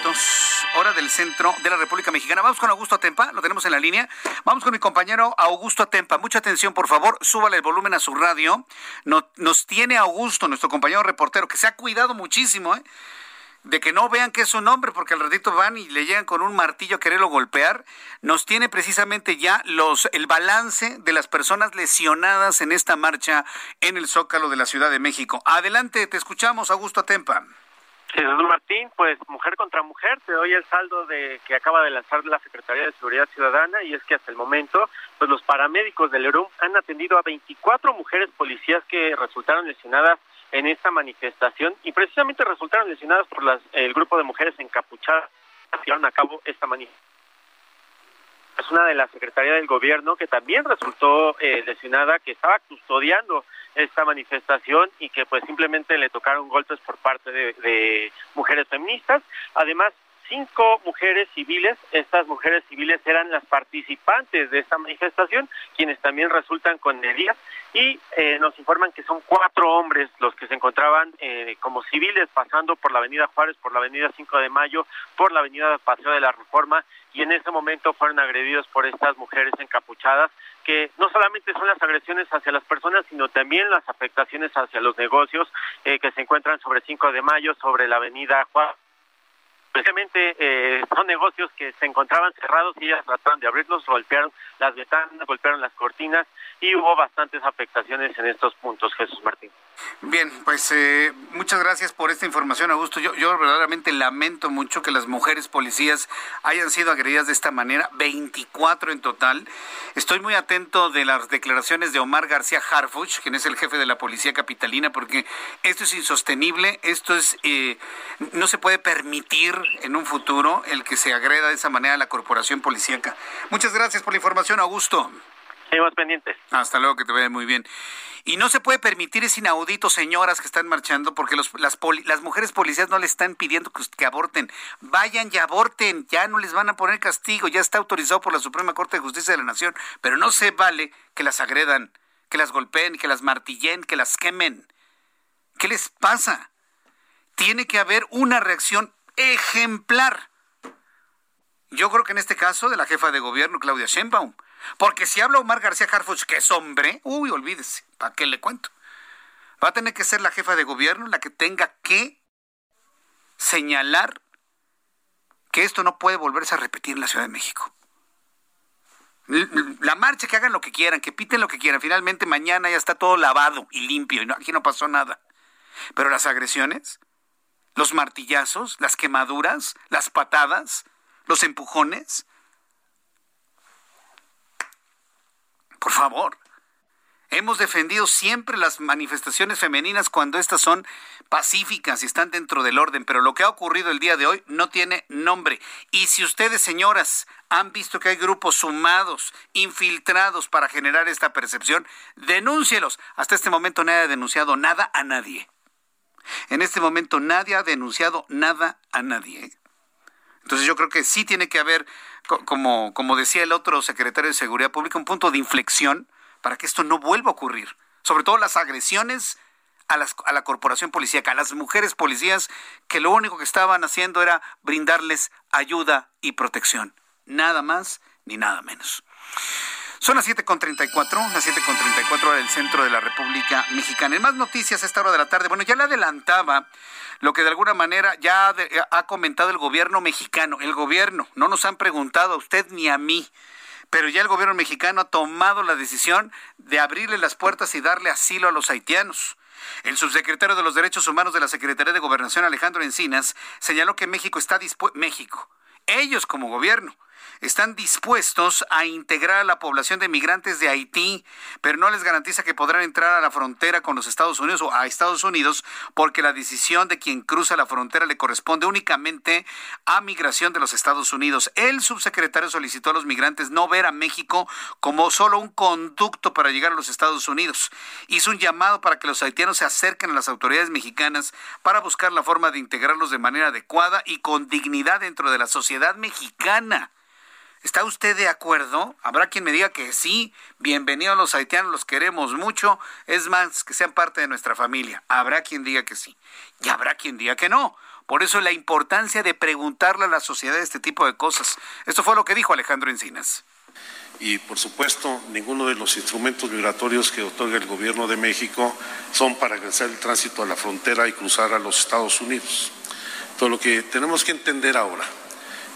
Minutos, hora del centro de la República Mexicana. Vamos con Augusto Atempa, lo tenemos en la línea. Vamos con mi compañero Augusto Atempa. Mucha atención, por favor, súbale el volumen a su radio. nos tiene Augusto, nuestro compañero reportero, que se ha cuidado muchísimo, ¿eh? de que no vean que es un hombre, porque al ratito van y le llegan con un martillo a quererlo golpear, nos tiene precisamente ya los el balance de las personas lesionadas en esta marcha en el Zócalo de la Ciudad de México. Adelante, te escuchamos, Augusto Atempa. Jesús Martín, pues mujer contra mujer, te doy el saldo de que acaba de lanzar la Secretaría de Seguridad Ciudadana y es que hasta el momento, pues los paramédicos del ERUM han atendido a 24 mujeres policías que resultaron lesionadas en esta manifestación y precisamente resultaron lesionadas por las, el grupo de mujeres encapuchadas que llevaron a cabo esta manifestación. Es una de la Secretaría del Gobierno que también resultó eh, lesionada, que estaba custodiando esta manifestación y que pues simplemente le tocaron golpes por parte de, de mujeres feministas. Además, cinco mujeres civiles. Estas mujeres civiles eran las participantes de esta manifestación, quienes también resultan con heridas y eh, nos informan que son cuatro hombres los que se encontraban eh, como civiles pasando por la Avenida Juárez, por la Avenida 5 de Mayo, por la Avenida Paseo de la Reforma y en ese momento fueron agredidos por estas mujeres encapuchadas que no solamente son las agresiones hacia las personas, sino también las afectaciones hacia los negocios eh, que se encuentran sobre 5 de Mayo, sobre la Avenida Juárez Precisamente eh, son negocios que se encontraban cerrados y ellas trataron de abrirlos, golpearon las ventanas, golpearon las cortinas y hubo bastantes afectaciones en estos puntos, Jesús Martín. Bien, pues eh, muchas gracias por esta información, Augusto. Yo, verdaderamente lamento mucho que las mujeres policías hayan sido agredidas de esta manera, 24 en total. Estoy muy atento de las declaraciones de Omar García Harfuch, quien es el jefe de la policía capitalina, porque esto es insostenible, esto es, eh, no se puede permitir en un futuro el que se agreda de esa manera a la corporación policíaca. Muchas gracias por la información, Augusto. Seguimos pendientes. Hasta luego, que te vaya muy bien. Y no se puede permitir ese inaudito, señoras que están marchando, porque las, las mujeres policías no le están pidiendo que, que, aborten. Vayan y aborten, ya no les van a poner castigo, ya está autorizado por la Suprema Corte de Justicia de la Nación, pero no se vale que las agredan, que las golpeen, que las martillen, que las quemen. ¿Qué les pasa? Tiene que haber una reacción ejemplar. Yo creo que en este caso de la jefa de gobierno, Claudia Sheinbaum, porque si habla Omar García Harfuch, que es hombre, uy, olvídese, ¿para qué le cuento? Va a tener que ser la jefa de gobierno la que tenga que señalar que esto no puede volverse a repetir en la Ciudad de México. La marcha, que hagan lo que quieran, que piten lo que quieran. Finalmente mañana ya está todo lavado y limpio y aquí no pasó nada. Pero las agresiones, los martillazos, las quemaduras, las patadas, los empujones, Por favor. Hemos defendido siempre las manifestaciones femeninas cuando estas son pacíficas y están dentro del orden, pero lo que ha ocurrido el día de hoy no tiene nombre. Y si ustedes, señoras, han visto que hay grupos sumados, infiltrados para generar esta percepción, denúncielos. Hasta este momento nadie ha denunciado nada a nadie. En este momento nadie ha denunciado nada a nadie. Entonces yo creo que sí tiene que haber como, como decía el otro secretario de Seguridad Pública, un punto de inflexión para que esto no vuelva a ocurrir. Sobre todo las agresiones a, las, a la corporación policíaca, a las mujeres policías que lo único que estaban haciendo era brindarles ayuda y protección. Nada más ni nada menos. Son las 7.34, las 7.34 hora del centro de la República Mexicana. En más noticias a esta hora de la tarde, bueno, ya le adelantaba lo que de alguna manera ya ha comentado el gobierno mexicano. El gobierno, no nos han preguntado a usted ni a mí, pero ya el gobierno mexicano ha tomado la decisión de abrirle las puertas y darle asilo a los haitianos. El subsecretario de los Derechos Humanos de la Secretaría de Gobernación, Alejandro Encinas, señaló que México está dispuesto, México, ellos como gobierno, están dispuestos a integrar a la población de migrantes de Haití, pero no les garantiza que podrán entrar a la frontera con los Estados Unidos o a Estados Unidos porque la decisión de quien cruza la frontera le corresponde únicamente a migración de los Estados Unidos. El subsecretario solicitó a los migrantes no ver a México como solo un conducto para llegar a los Estados Unidos. Hizo un llamado para que los haitianos se acerquen a las autoridades mexicanas para buscar la forma de integrarlos de manera adecuada y con dignidad dentro de la sociedad mexicana. ¿Está usted de acuerdo? Habrá quien me diga que sí, bienvenidos los haitianos, los queremos mucho, es más, que sean parte de nuestra familia. Habrá quien diga que sí y habrá quien diga que no. Por eso la importancia de preguntarle a la sociedad este tipo de cosas. Esto fue lo que dijo Alejandro Encinas. Y por supuesto, ninguno de los instrumentos migratorios que otorga el gobierno de México son para realizar el tránsito a la frontera y cruzar a los Estados Unidos. Todo lo que tenemos que entender ahora,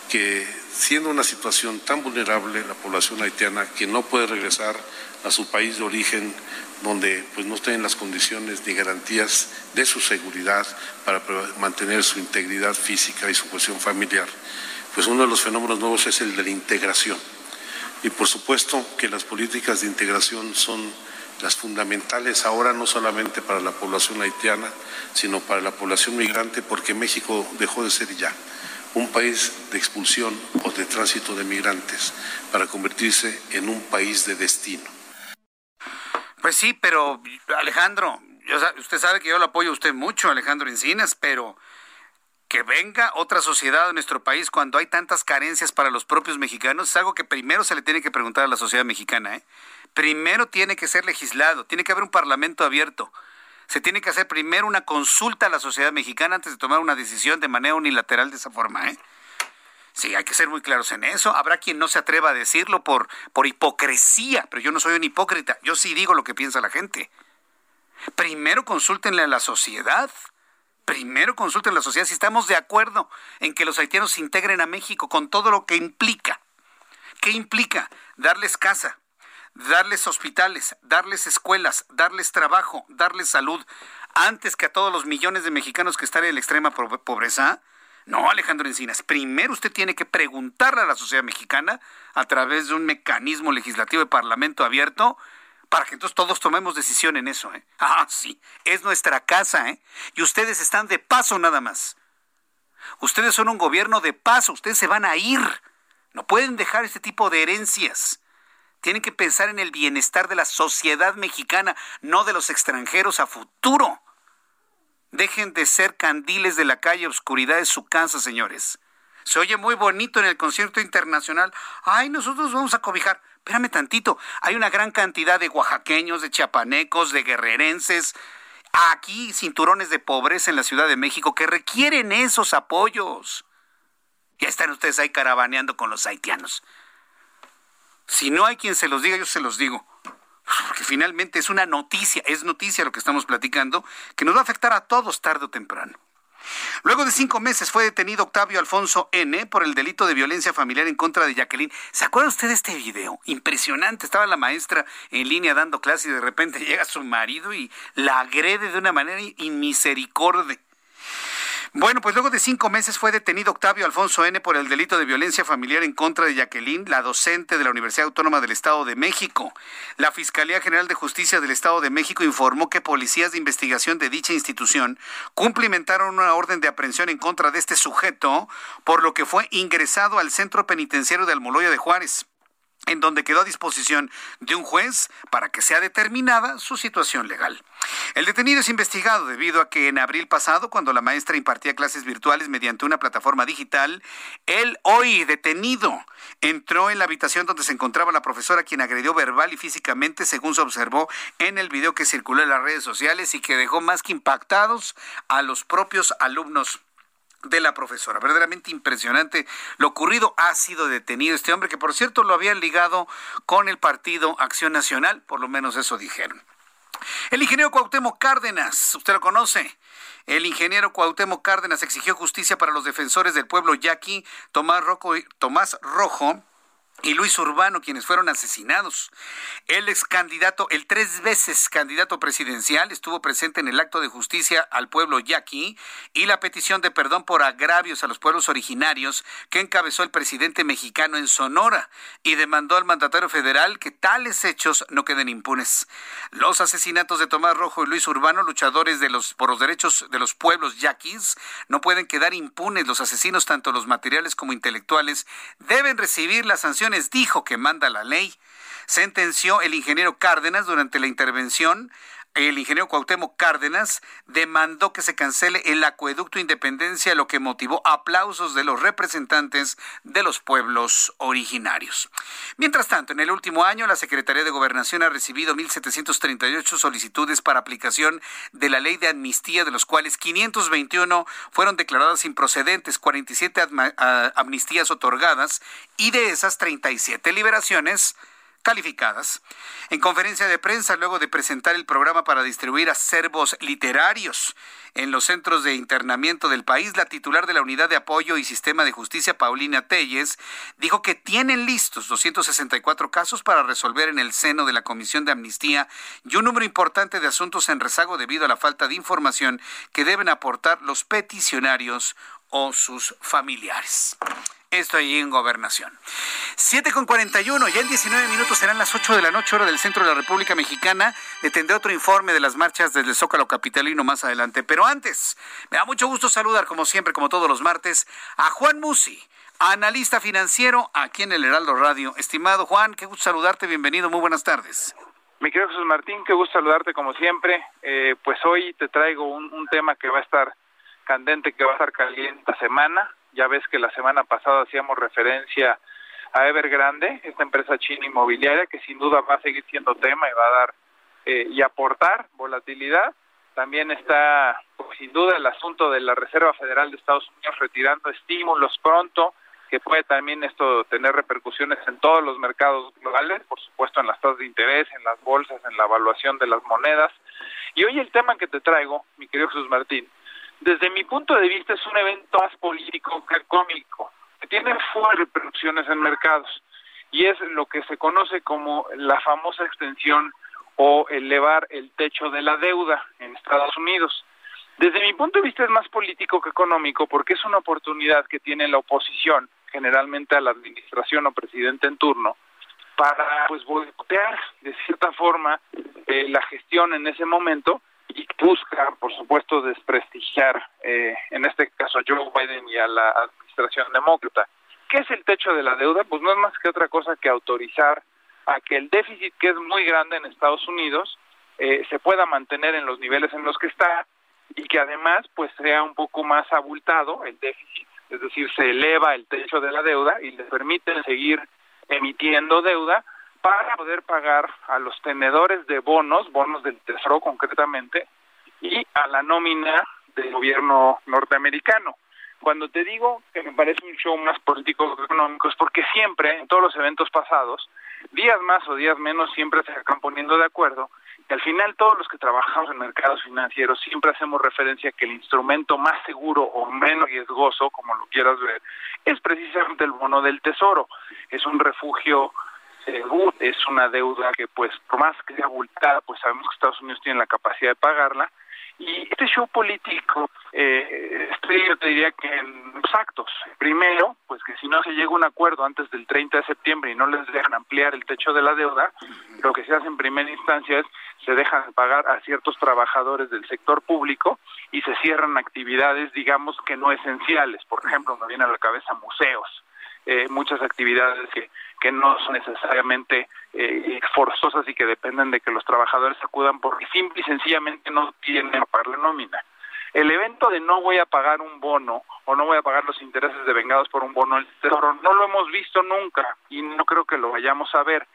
que siendo una situación tan vulnerable la población haitiana que no puede regresar a su país de origen donde pues no tienen las condiciones ni garantías de su seguridad para mantener su integridad física y su cuestión familiar. Pues uno de los fenómenos nuevos es el de la integración. Y por supuesto que las políticas de integración son las fundamentales ahora no solamente para la población haitiana, sino para la población migrante, porque México dejó de ser ya un país de expulsión o de tránsito de migrantes para convertirse en un país de destino. Pues sí, pero Alejandro, usted sabe que yo lo apoyo a usted mucho, Alejandro Encinas, pero que venga otra sociedad a nuestro país cuando hay tantas carencias para los propios mexicanos es algo que primero se le tiene que preguntar a la sociedad mexicana. ¿eh? Primero tiene que ser legislado, tiene que haber un parlamento abierto. Se tiene que hacer primero una consulta a la sociedad mexicana antes de tomar una decisión de manera unilateral de esa forma. ¿eh? Sí, hay que ser muy claros en eso. Habrá quien no se atreva a decirlo por, por hipocresía, pero yo no soy un hipócrita. Yo sí digo lo que piensa la gente. Primero consúltenle a la sociedad. Primero consulten a la sociedad si estamos de acuerdo en que los haitianos se integren a México con todo lo que implica. ¿Qué implica? Darles casa, darles hospitales, darles escuelas, darles trabajo, darles salud, antes que a todos los millones de mexicanos que están en la extrema pobreza. No, Alejandro Encinas, primero usted tiene que preguntarle a la sociedad mexicana a través de un mecanismo legislativo de parlamento abierto para que entonces todos tomemos decisión en eso. ¿eh? Ah, sí, es nuestra casa, ¿eh? Y ustedes están de paso nada más. Ustedes son un gobierno de paso, ustedes se van a ir. No pueden dejar este tipo de herencias. Tienen que pensar en el bienestar de la sociedad mexicana, no de los extranjeros a futuro. Dejen de ser candiles de la calle, oscuridad de su casa, señores. Se oye muy bonito en el concierto internacional. Ay, nosotros vamos a cobijar. Espérame tantito. Hay una gran cantidad de oaxaqueños, de chiapanecos, de guerrerenses, aquí cinturones de pobreza en la Ciudad de México que requieren esos apoyos. Ya están ustedes ahí caravaneando con los haitianos. Si no hay quien se los diga, yo se los digo. Porque finalmente es una noticia, es noticia lo que estamos platicando, que nos va a afectar a todos tarde o temprano. Luego de cinco meses fue detenido Octavio Alfonso N. por el delito de violencia familiar en contra de Jacqueline. ¿Se acuerda usted de este video? Impresionante. Estaba la maestra en línea dando clase y de repente llega su marido y la agrede de una manera inmisericordia. Bueno, pues luego de cinco meses fue detenido Octavio Alfonso N. por el delito de violencia familiar en contra de Jacqueline, la docente de la Universidad Autónoma del Estado de México. La Fiscalía General de Justicia del Estado de México informó que policías de investigación de dicha institución cumplimentaron una orden de aprehensión en contra de este sujeto, por lo que fue ingresado al centro penitenciario de Almoloya de Juárez en donde quedó a disposición de un juez para que sea determinada su situación legal. El detenido es investigado debido a que en abril pasado, cuando la maestra impartía clases virtuales mediante una plataforma digital, él hoy detenido entró en la habitación donde se encontraba la profesora quien agredió verbal y físicamente, según se observó en el video que circuló en las redes sociales y que dejó más que impactados a los propios alumnos de la profesora. Verdaderamente impresionante lo ocurrido. Ha sido detenido este hombre que, por cierto, lo habían ligado con el partido Acción Nacional, por lo menos eso dijeron. El ingeniero Cuauhtémoc Cárdenas, usted lo conoce. El ingeniero Cuauhtémoc Cárdenas exigió justicia para los defensores del pueblo yaqui, Tomás Rojo, Tomás Rojo y Luis Urbano, quienes fueron asesinados. El ex candidato, el tres veces candidato presidencial, estuvo presente en el acto de justicia al pueblo yaqui y la petición de perdón por agravios a los pueblos originarios que encabezó el presidente mexicano en Sonora y demandó al mandatario federal que tales hechos no queden impunes. Los asesinatos de Tomás Rojo y Luis Urbano, luchadores de los, por los derechos de los pueblos yaquis, no pueden quedar impunes. Los asesinos, tanto los materiales como intelectuales, deben recibir las dijo que manda la ley. Sentenció el ingeniero Cárdenas durante la intervención el ingeniero Cuauhtémoc Cárdenas demandó que se cancele el acueducto Independencia, lo que motivó aplausos de los representantes de los pueblos originarios. Mientras tanto, en el último año, la Secretaría de Gobernación ha recibido 1.738 solicitudes para aplicación de la ley de amnistía, de los cuales 521 fueron declaradas improcedentes, 47 amnistías otorgadas y de esas 37 liberaciones calificadas. En conferencia de prensa, luego de presentar el programa para distribuir acervos literarios en los centros de internamiento del país, la titular de la Unidad de Apoyo y Sistema de Justicia, Paulina Telles, dijo que tienen listos 264 casos para resolver en el seno de la Comisión de Amnistía y un número importante de asuntos en rezago debido a la falta de información que deben aportar los peticionarios o sus familiares. Esto ahí en Gobernación. 7 con 41, ya en 19 minutos serán las 8 de la noche, hora del centro de la República Mexicana. Le tendré otro informe de las marchas desde el Zócalo Capitalino más adelante. Pero antes, me da mucho gusto saludar, como siempre, como todos los martes, a Juan Musi, analista financiero aquí en el Heraldo Radio. Estimado Juan, qué gusto saludarte, bienvenido, muy buenas tardes. Mi querido Jesús Martín, qué gusto saludarte como siempre. Eh, pues hoy te traigo un, un tema que va a estar candente, que va a estar caliente esta semana ya ves que la semana pasada hacíamos referencia a Evergrande, esta empresa china inmobiliaria que sin duda va a seguir siendo tema y va a dar eh, y aportar volatilidad. También está, pues, sin duda, el asunto de la Reserva Federal de Estados Unidos retirando estímulos pronto, que puede también esto tener repercusiones en todos los mercados globales, por supuesto en las tasas de interés, en las bolsas, en la evaluación de las monedas. Y hoy el tema que te traigo, mi querido Jesús Martín, desde mi punto de vista es un evento más político que cómico, que tiene fuertes repercusiones en mercados y es lo que se conoce como la famosa extensión o elevar el techo de la deuda en Estados Unidos. Desde mi punto de vista es más político que económico porque es una oportunidad que tiene la oposición, generalmente a la administración o presidente en turno, para pues voltear de cierta forma eh, la gestión en ese momento y busca, por supuesto, desprestigiar, eh, en este caso, a Joe Biden y a la administración demócrata. ¿Qué es el techo de la deuda? Pues no es más que otra cosa que autorizar a que el déficit, que es muy grande en Estados Unidos, eh, se pueda mantener en los niveles en los que está y que además pues sea un poco más abultado el déficit, es decir, se eleva el techo de la deuda y le permite seguir emitiendo deuda para poder pagar a los tenedores de bonos, bonos del Tesoro concretamente, y a la nómina del gobierno norteamericano. Cuando te digo que me parece un show más político que económico es porque siempre, en todos los eventos pasados, días más o días menos, siempre se acaban poniendo de acuerdo y al final todos los que trabajamos en mercados financieros siempre hacemos referencia a que el instrumento más seguro o menos riesgoso, como lo quieras ver, es precisamente el bono del tesoro. Es un refugio es una deuda que pues por más que sea abultada, pues sabemos que Estados Unidos tiene la capacidad de pagarla y este show político, eh, yo te diría que en dos actos. Primero, pues que si no se llega a un acuerdo antes del 30 de septiembre y no les dejan ampliar el techo de la deuda, lo que se hace en primera instancia es se dejan pagar a ciertos trabajadores del sector público y se cierran actividades, digamos, que no esenciales. Por ejemplo, me viene a la cabeza museos, eh, muchas actividades que que no son necesariamente eh, forzosas y que dependen de que los trabajadores acudan porque simple y sencillamente no tienen que pagar la nómina. El evento de no voy a pagar un bono o no voy a pagar los intereses de vengados por un bono del tesoro no lo hemos visto nunca y no creo que lo vayamos a ver.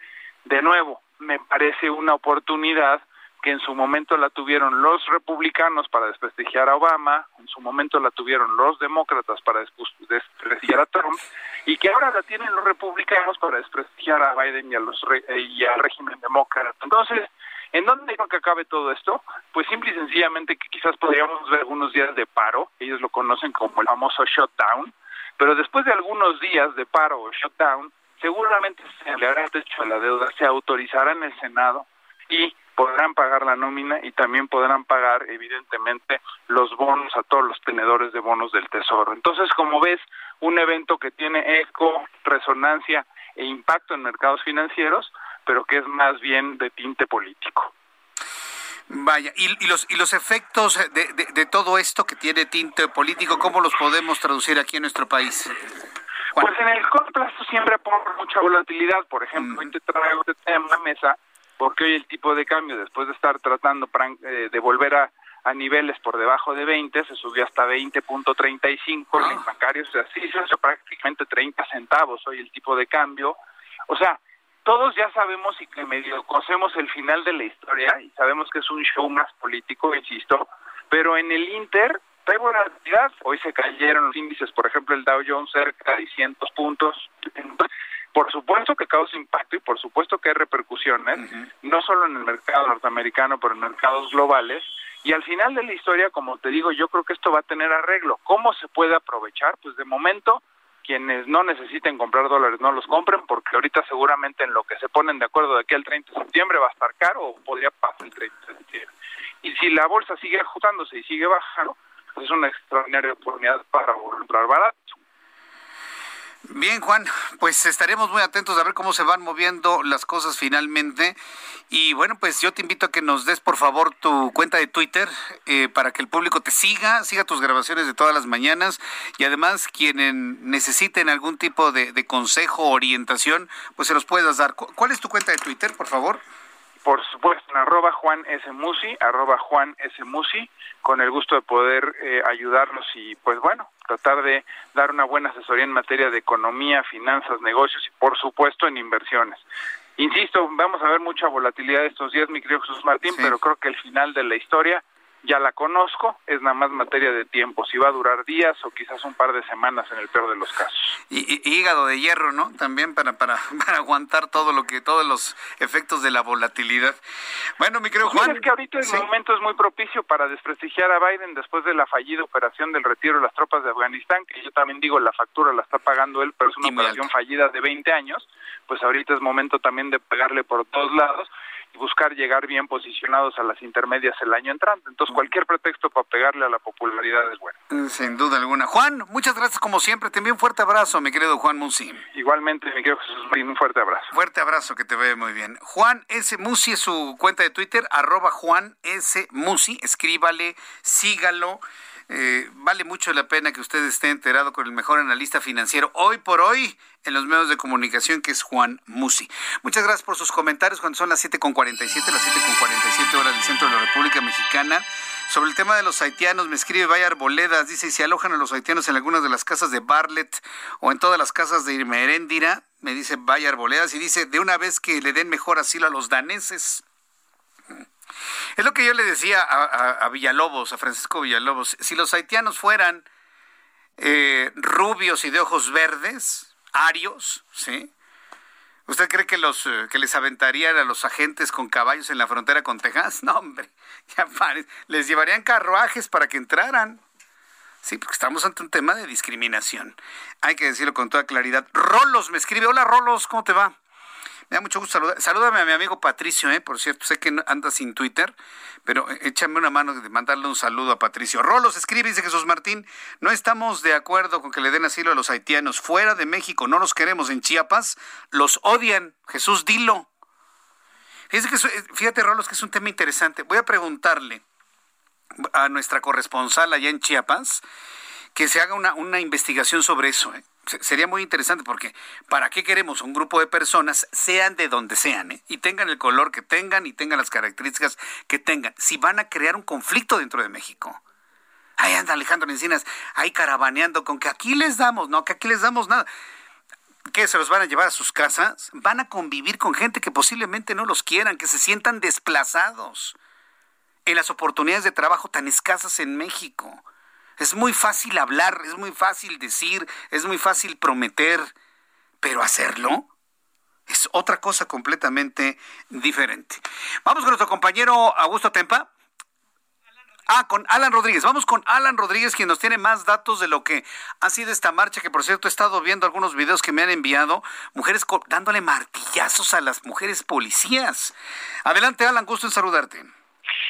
De nuevo, me parece una oportunidad que en su momento la tuvieron los republicanos para desprestigiar a Obama, en su momento la tuvieron los demócratas para desprestigiar a Trump, y que ahora la tienen los republicanos para desprestigiar a Biden y, a los y al régimen demócrata. Entonces, ¿en dónde creo que acabe todo esto? Pues simple y sencillamente que quizás podríamos ver algunos días de paro, ellos lo conocen como el famoso shutdown, pero después de algunos días de paro o shutdown, seguramente se le hará el techo de la deuda, se autorizará en el Senado y podrán pagar la nómina y también podrán pagar evidentemente los bonos a todos los tenedores de bonos del Tesoro. Entonces, como ves, un evento que tiene eco, resonancia e impacto en mercados financieros, pero que es más bien de tinte político. Vaya, y, los, y los efectos de, de, todo esto que tiene tinte político, ¿cómo los podemos traducir aquí en nuestro país? Pues en el corto plazo siempre por mucha volatilidad. Por ejemplo, mm. te traigo este tema a mesa porque hoy el tipo de cambio, después de estar tratando eh, de volver a, a niveles por debajo de 20, se subió hasta 20.35 en bancarios, o sea, sí, se prácticamente 30 centavos hoy el tipo de cambio. O sea, todos ya sabemos y que medio conocemos el final de la historia y sabemos que es un show más político, insisto, pero en el Inter hay volatilidad. Hoy se cayeron los índices, por ejemplo, el Dow Jones cerca de 600 puntos. Por supuesto que causa impacto y por supuesto que hay repercusiones, no solo en el mercado norteamericano, pero en mercados globales. Y al final de la historia, como te digo, yo creo que esto va a tener arreglo. ¿Cómo se puede aprovechar? Pues de momento, quienes no necesiten comprar dólares no los compren, porque ahorita seguramente en lo que se ponen de acuerdo de aquí al 30 de septiembre va a estar caro o podría pasar el 30 de septiembre. Y si la bolsa sigue ajustándose y sigue bajando, pues es una extraordinaria oportunidad para comprar barato. Bien, Juan, pues estaremos muy atentos a ver cómo se van moviendo las cosas finalmente. Y bueno, pues yo te invito a que nos des por favor tu cuenta de Twitter eh, para que el público te siga, siga tus grabaciones de todas las mañanas y además quienes necesiten algún tipo de, de consejo o orientación, pues se los puedas dar. ¿Cuál es tu cuenta de Twitter, por favor? Por supuesto, en arroba Juan S. Musi, arroba Juan S. Musi, con el gusto de poder eh, ayudarlos y pues bueno, tratar de dar una buena asesoría en materia de economía, finanzas, negocios y por supuesto en inversiones. Insisto, vamos a ver mucha volatilidad estos días, mi querido Jesús Martín, pero creo que el final de la historia ya la conozco, es nada más materia de tiempo, si va a durar días o quizás un par de semanas en el peor de los casos. Y, hígado de hierro, ¿no? También para, para, para, aguantar todo lo que, todos los efectos de la volatilidad. Bueno, mi querido Juan. es que ahorita el momento es muy propicio para desprestigiar a Biden después de la fallida operación del retiro de las tropas de Afganistán, que yo también digo la factura la está pagando él, pero es una operación fallida de 20 años, pues ahorita es momento también de pagarle por todos lados y buscar llegar bien posicionados a las intermedias el año entrante. Entonces, cualquier pretexto para pegarle a la popularidad es bueno. Mm, sin duda alguna. Juan, muchas gracias como siempre. Te envío un fuerte abrazo, mi querido Juan Musi. Igualmente, mi querido Jesús Marín, un fuerte abrazo. Fuerte abrazo, que te ve muy bien. Juan S. Musi es su cuenta de Twitter, arroba Juan S. Musi. Escríbale, sígalo. Eh, vale mucho la pena que usted esté enterado con el mejor analista financiero hoy por hoy en los medios de comunicación, que es Juan Musi. Muchas gracias por sus comentarios cuando son las 7.47, las 7.47 horas del centro de la República Mexicana. Sobre el tema de los haitianos, me escribe Vaya Arboledas, dice, si alojan a los haitianos en algunas de las casas de Barlet o en todas las casas de Irmeréndira, me dice Vaya Arboledas, y dice, de una vez que le den mejor asilo a los daneses. Es lo que yo le decía a, Villalobos, a Francisco Villalobos. Si los haitianos fueran eh, rubios y de ojos verdes, arios, ¿sí? ¿Usted cree que los eh, que les aventarían a los agentes con caballos en la frontera con Texas? No, hombre, ya les llevarían carruajes para que entraran. Sí, porque estamos ante un tema de discriminación. Hay que decirlo con toda claridad. Rolos me escribe, hola Rolos, ¿cómo te va? Me da mucho gusto saludar. Salúdame a mi amigo Patricio, ¿eh? por cierto, sé que anda sin Twitter, pero échame una mano de mandarle un saludo a Patricio. Rolos escribe, dice Jesús Martín, no estamos de acuerdo con que le den asilo a los haitianos. Fuera de México, no los queremos. En Chiapas los odian. Jesús, dilo. Fíjate, que, fíjate, Rolos, que es un tema interesante. Voy a preguntarle a nuestra corresponsal allá en Chiapas que se haga una, una investigación sobre eso. ¿eh? Sería muy interesante porque ¿para qué queremos un grupo de personas, sean de donde sean, ¿eh? y tengan el color que tengan y tengan las características que tengan, si van a crear un conflicto dentro de México? Ahí anda Alejandro Encinas, ahí caravaneando con que aquí les damos, no, que aquí les damos nada. ¿Qué? ¿Se los van a llevar a sus casas? Van a convivir con gente que posiblemente no los quieran, que se sientan desplazados en las oportunidades de trabajo tan escasas en México. Es muy fácil hablar, es muy fácil decir, es muy fácil prometer, pero hacerlo es otra cosa completamente diferente. Vamos con nuestro compañero Augusto Tempa. Ah, con Alan Rodríguez. Vamos con Alan Rodríguez, quien nos tiene más datos de lo que ha sido esta marcha, que por cierto he estado viendo algunos videos que me han enviado, mujeres dándole martillazos a las mujeres policías. Adelante, Alan, gusto en saludarte.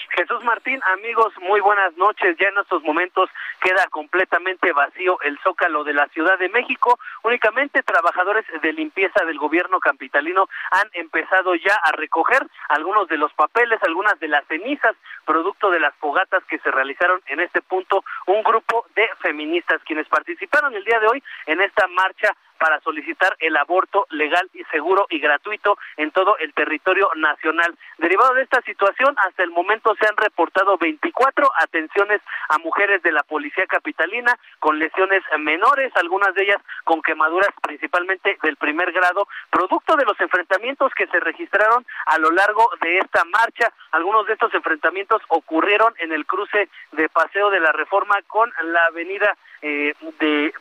Jesús Martín, amigos, muy buenas noches. Ya en estos momentos queda completamente vacío el zócalo de la Ciudad de México. Únicamente trabajadores de limpieza del gobierno capitalino han empezado ya a recoger algunos de los papeles, algunas de las cenizas, producto de las fogatas que se realizaron en este punto. Un grupo de feministas quienes participaron el día de hoy en esta marcha para solicitar el aborto legal y seguro y gratuito en todo el territorio nacional. Derivado de esta situación, hasta el momento se han reportado 24 atenciones a mujeres de la policía capitalina con lesiones menores, algunas de ellas con quemaduras principalmente del primer grado, producto de los enfrentamientos que se registraron a lo largo de esta marcha. Algunos de estos enfrentamientos ocurrieron en el cruce de Paseo de la Reforma con la avenida eh, de,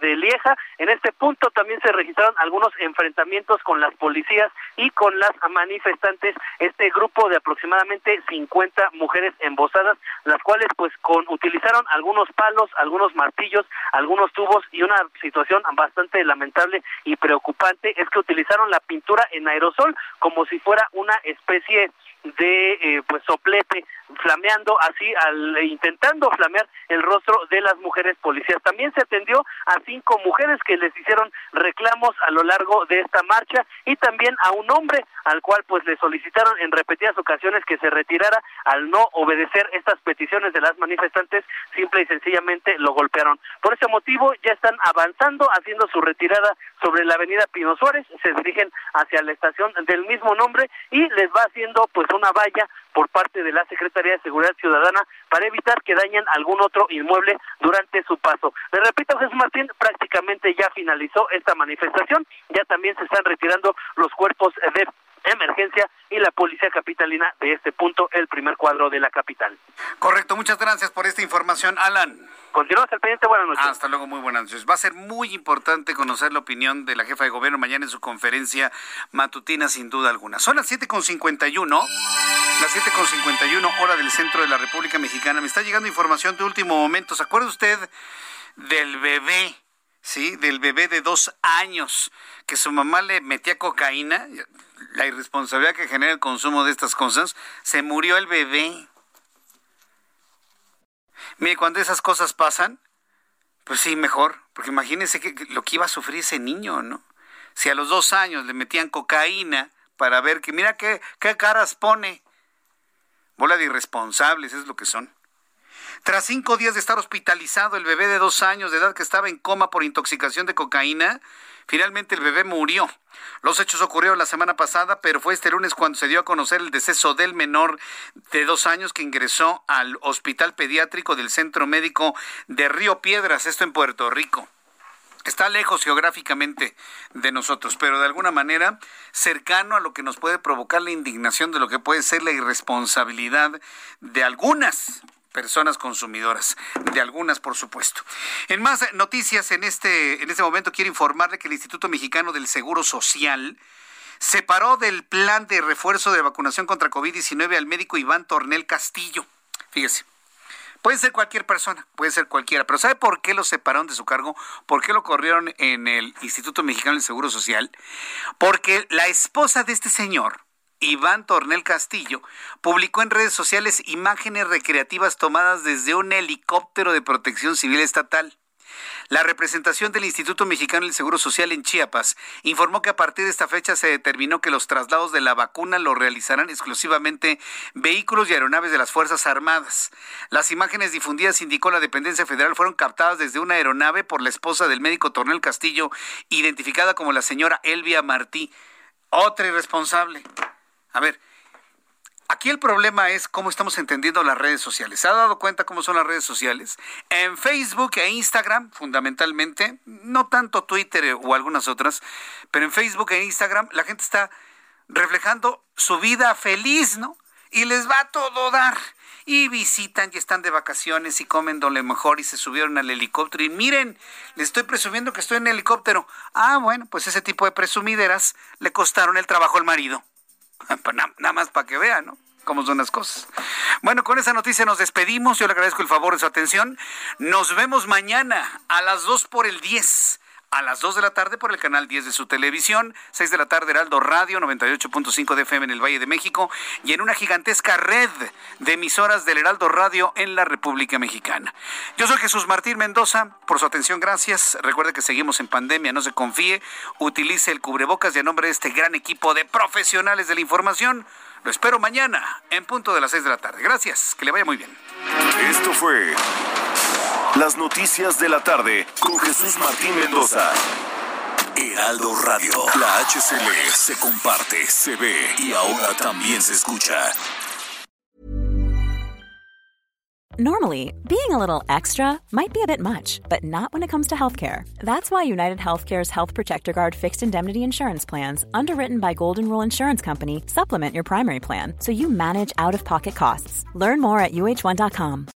de Lieja. En este punto también se registraron algunos enfrentamientos con las policías y con las manifestantes. Este grupo de aproximadamente 50 mujeres embosadas, las cuales pues con utilizaron algunos palos, algunos martillos, algunos tubos y una situación bastante lamentable y preocupante es que utilizaron la pintura en aerosol como si fuera una especie de eh, pues soplete flameando así al intentando flamear el rostro de las mujeres policías. También se atendió a cinco mujeres que les hicieron reclamos a lo largo de esta marcha y también a un hombre al cual pues le solicitaron en repetidas ocasiones que se retirara al no obedecer estas peticiones de las manifestantes, simple y sencillamente lo golpearon. Por ese motivo ya están avanzando haciendo su retirada sobre la avenida Pino Suárez, se dirigen hacia la estación del mismo nombre y les va haciendo pues una valla por parte de la Secretaría de Seguridad Ciudadana para evitar que dañen algún otro inmueble durante su paso. Le repito, Jesús Martín, prácticamente ya finalizó esta manifestación, ya también se están retirando los cuerpos de emergencia y la policía capitalina de este punto, el primer cuadro de la capital. Correcto, muchas gracias por esta información, Alan. Continuamos al pendiente, buenas noches. Hasta luego, muy buenas noches. Va a ser muy importante conocer la opinión de la jefa de gobierno mañana en su conferencia matutina, sin duda alguna. Son las 7.51, las 7.51 hora del centro de la República Mexicana. Me está llegando información de último momento. ¿Se acuerda usted del bebé? ¿Sí? Del bebé de dos años que su mamá le metía cocaína la irresponsabilidad que genera el consumo de estas cosas, se murió el bebé. Mire, cuando esas cosas pasan, pues sí, mejor, porque imagínese que, lo que iba a sufrir ese niño, ¿no? Si a los dos años le metían cocaína para ver que, mira qué, qué caras pone. Bola de irresponsables es lo que son. Tras cinco días de estar hospitalizado, el bebé de dos años de edad que estaba en coma por intoxicación de cocaína, finalmente el bebé murió. Los hechos ocurrieron la semana pasada, pero fue este lunes cuando se dio a conocer el deceso del menor de dos años que ingresó al hospital pediátrico del Centro Médico de Río Piedras, esto en Puerto Rico. Está lejos geográficamente de nosotros, pero de alguna manera cercano a lo que nos puede provocar la indignación de lo que puede ser la irresponsabilidad de algunas personas consumidoras, de algunas por supuesto. En más noticias en este, en este momento quiero informarle que el Instituto Mexicano del Seguro Social separó del plan de refuerzo de vacunación contra COVID-19 al médico Iván Tornel Castillo. Fíjese. Puede ser cualquier persona, puede ser cualquiera, pero ¿sabe por qué lo separaron de su cargo? ¿Por qué lo corrieron en el Instituto Mexicano del Seguro Social? Porque la esposa de este señor, Iván Tornel Castillo, publicó en redes sociales imágenes recreativas tomadas desde un helicóptero de protección civil estatal. La representación del Instituto Mexicano del Seguro Social en Chiapas informó que a partir de esta fecha se determinó que los traslados de la vacuna lo realizarán exclusivamente vehículos y aeronaves de las Fuerzas Armadas. Las imágenes difundidas, indicó la dependencia federal, fueron captadas desde una aeronave por la esposa del médico Tornel Castillo, identificada como la señora Elvia Martí. Otra irresponsable. A ver, aquí el problema es cómo estamos entendiendo las redes sociales. ¿Se ha dado cuenta cómo son las redes sociales? En Facebook e Instagram, fundamentalmente, no tanto Twitter o algunas otras, pero en Facebook e Instagram la gente está reflejando su vida feliz, ¿no? Y les va a todo dar. Y visitan y están de vacaciones y comen donde mejor y se subieron al helicóptero. Y miren, les estoy presumiendo que estoy en helicóptero. Ah, bueno, pues ese tipo de presumideras le costaron el trabajo al marido. Pues nada más para que vean, ¿no? Cómo son las cosas. Bueno, con esa noticia nos despedimos. Yo le agradezco el favor de su atención. Nos vemos mañana a las 2 por el 10 a las 2 de la tarde por el canal 10 de su televisión, 6 de la tarde Heraldo Radio 98.5 de FM en el Valle de México y en una gigantesca red de emisoras del Heraldo Radio en la República Mexicana. Yo soy Jesús Martín Mendoza, por su atención gracias. Recuerde que seguimos en pandemia, no se confíe, utilice el cubrebocas y a nombre de este gran equipo de profesionales de la información, lo espero mañana en punto de las 6 de la tarde. Gracias, que le vaya muy bien. Esto fue las noticias de la tarde con Jesús Martín Mendoza. Heraldo Radio. La HCL se comparte, se ve y ahora también se escucha. Normally, being a little extra might be a bit much, but not when it comes to healthcare. That's why United Healthcare's Health Protector Guard fixed indemnity insurance plans, underwritten by Golden Rule Insurance Company, supplement your primary plan so you manage out of pocket costs. Learn more at uh1.com.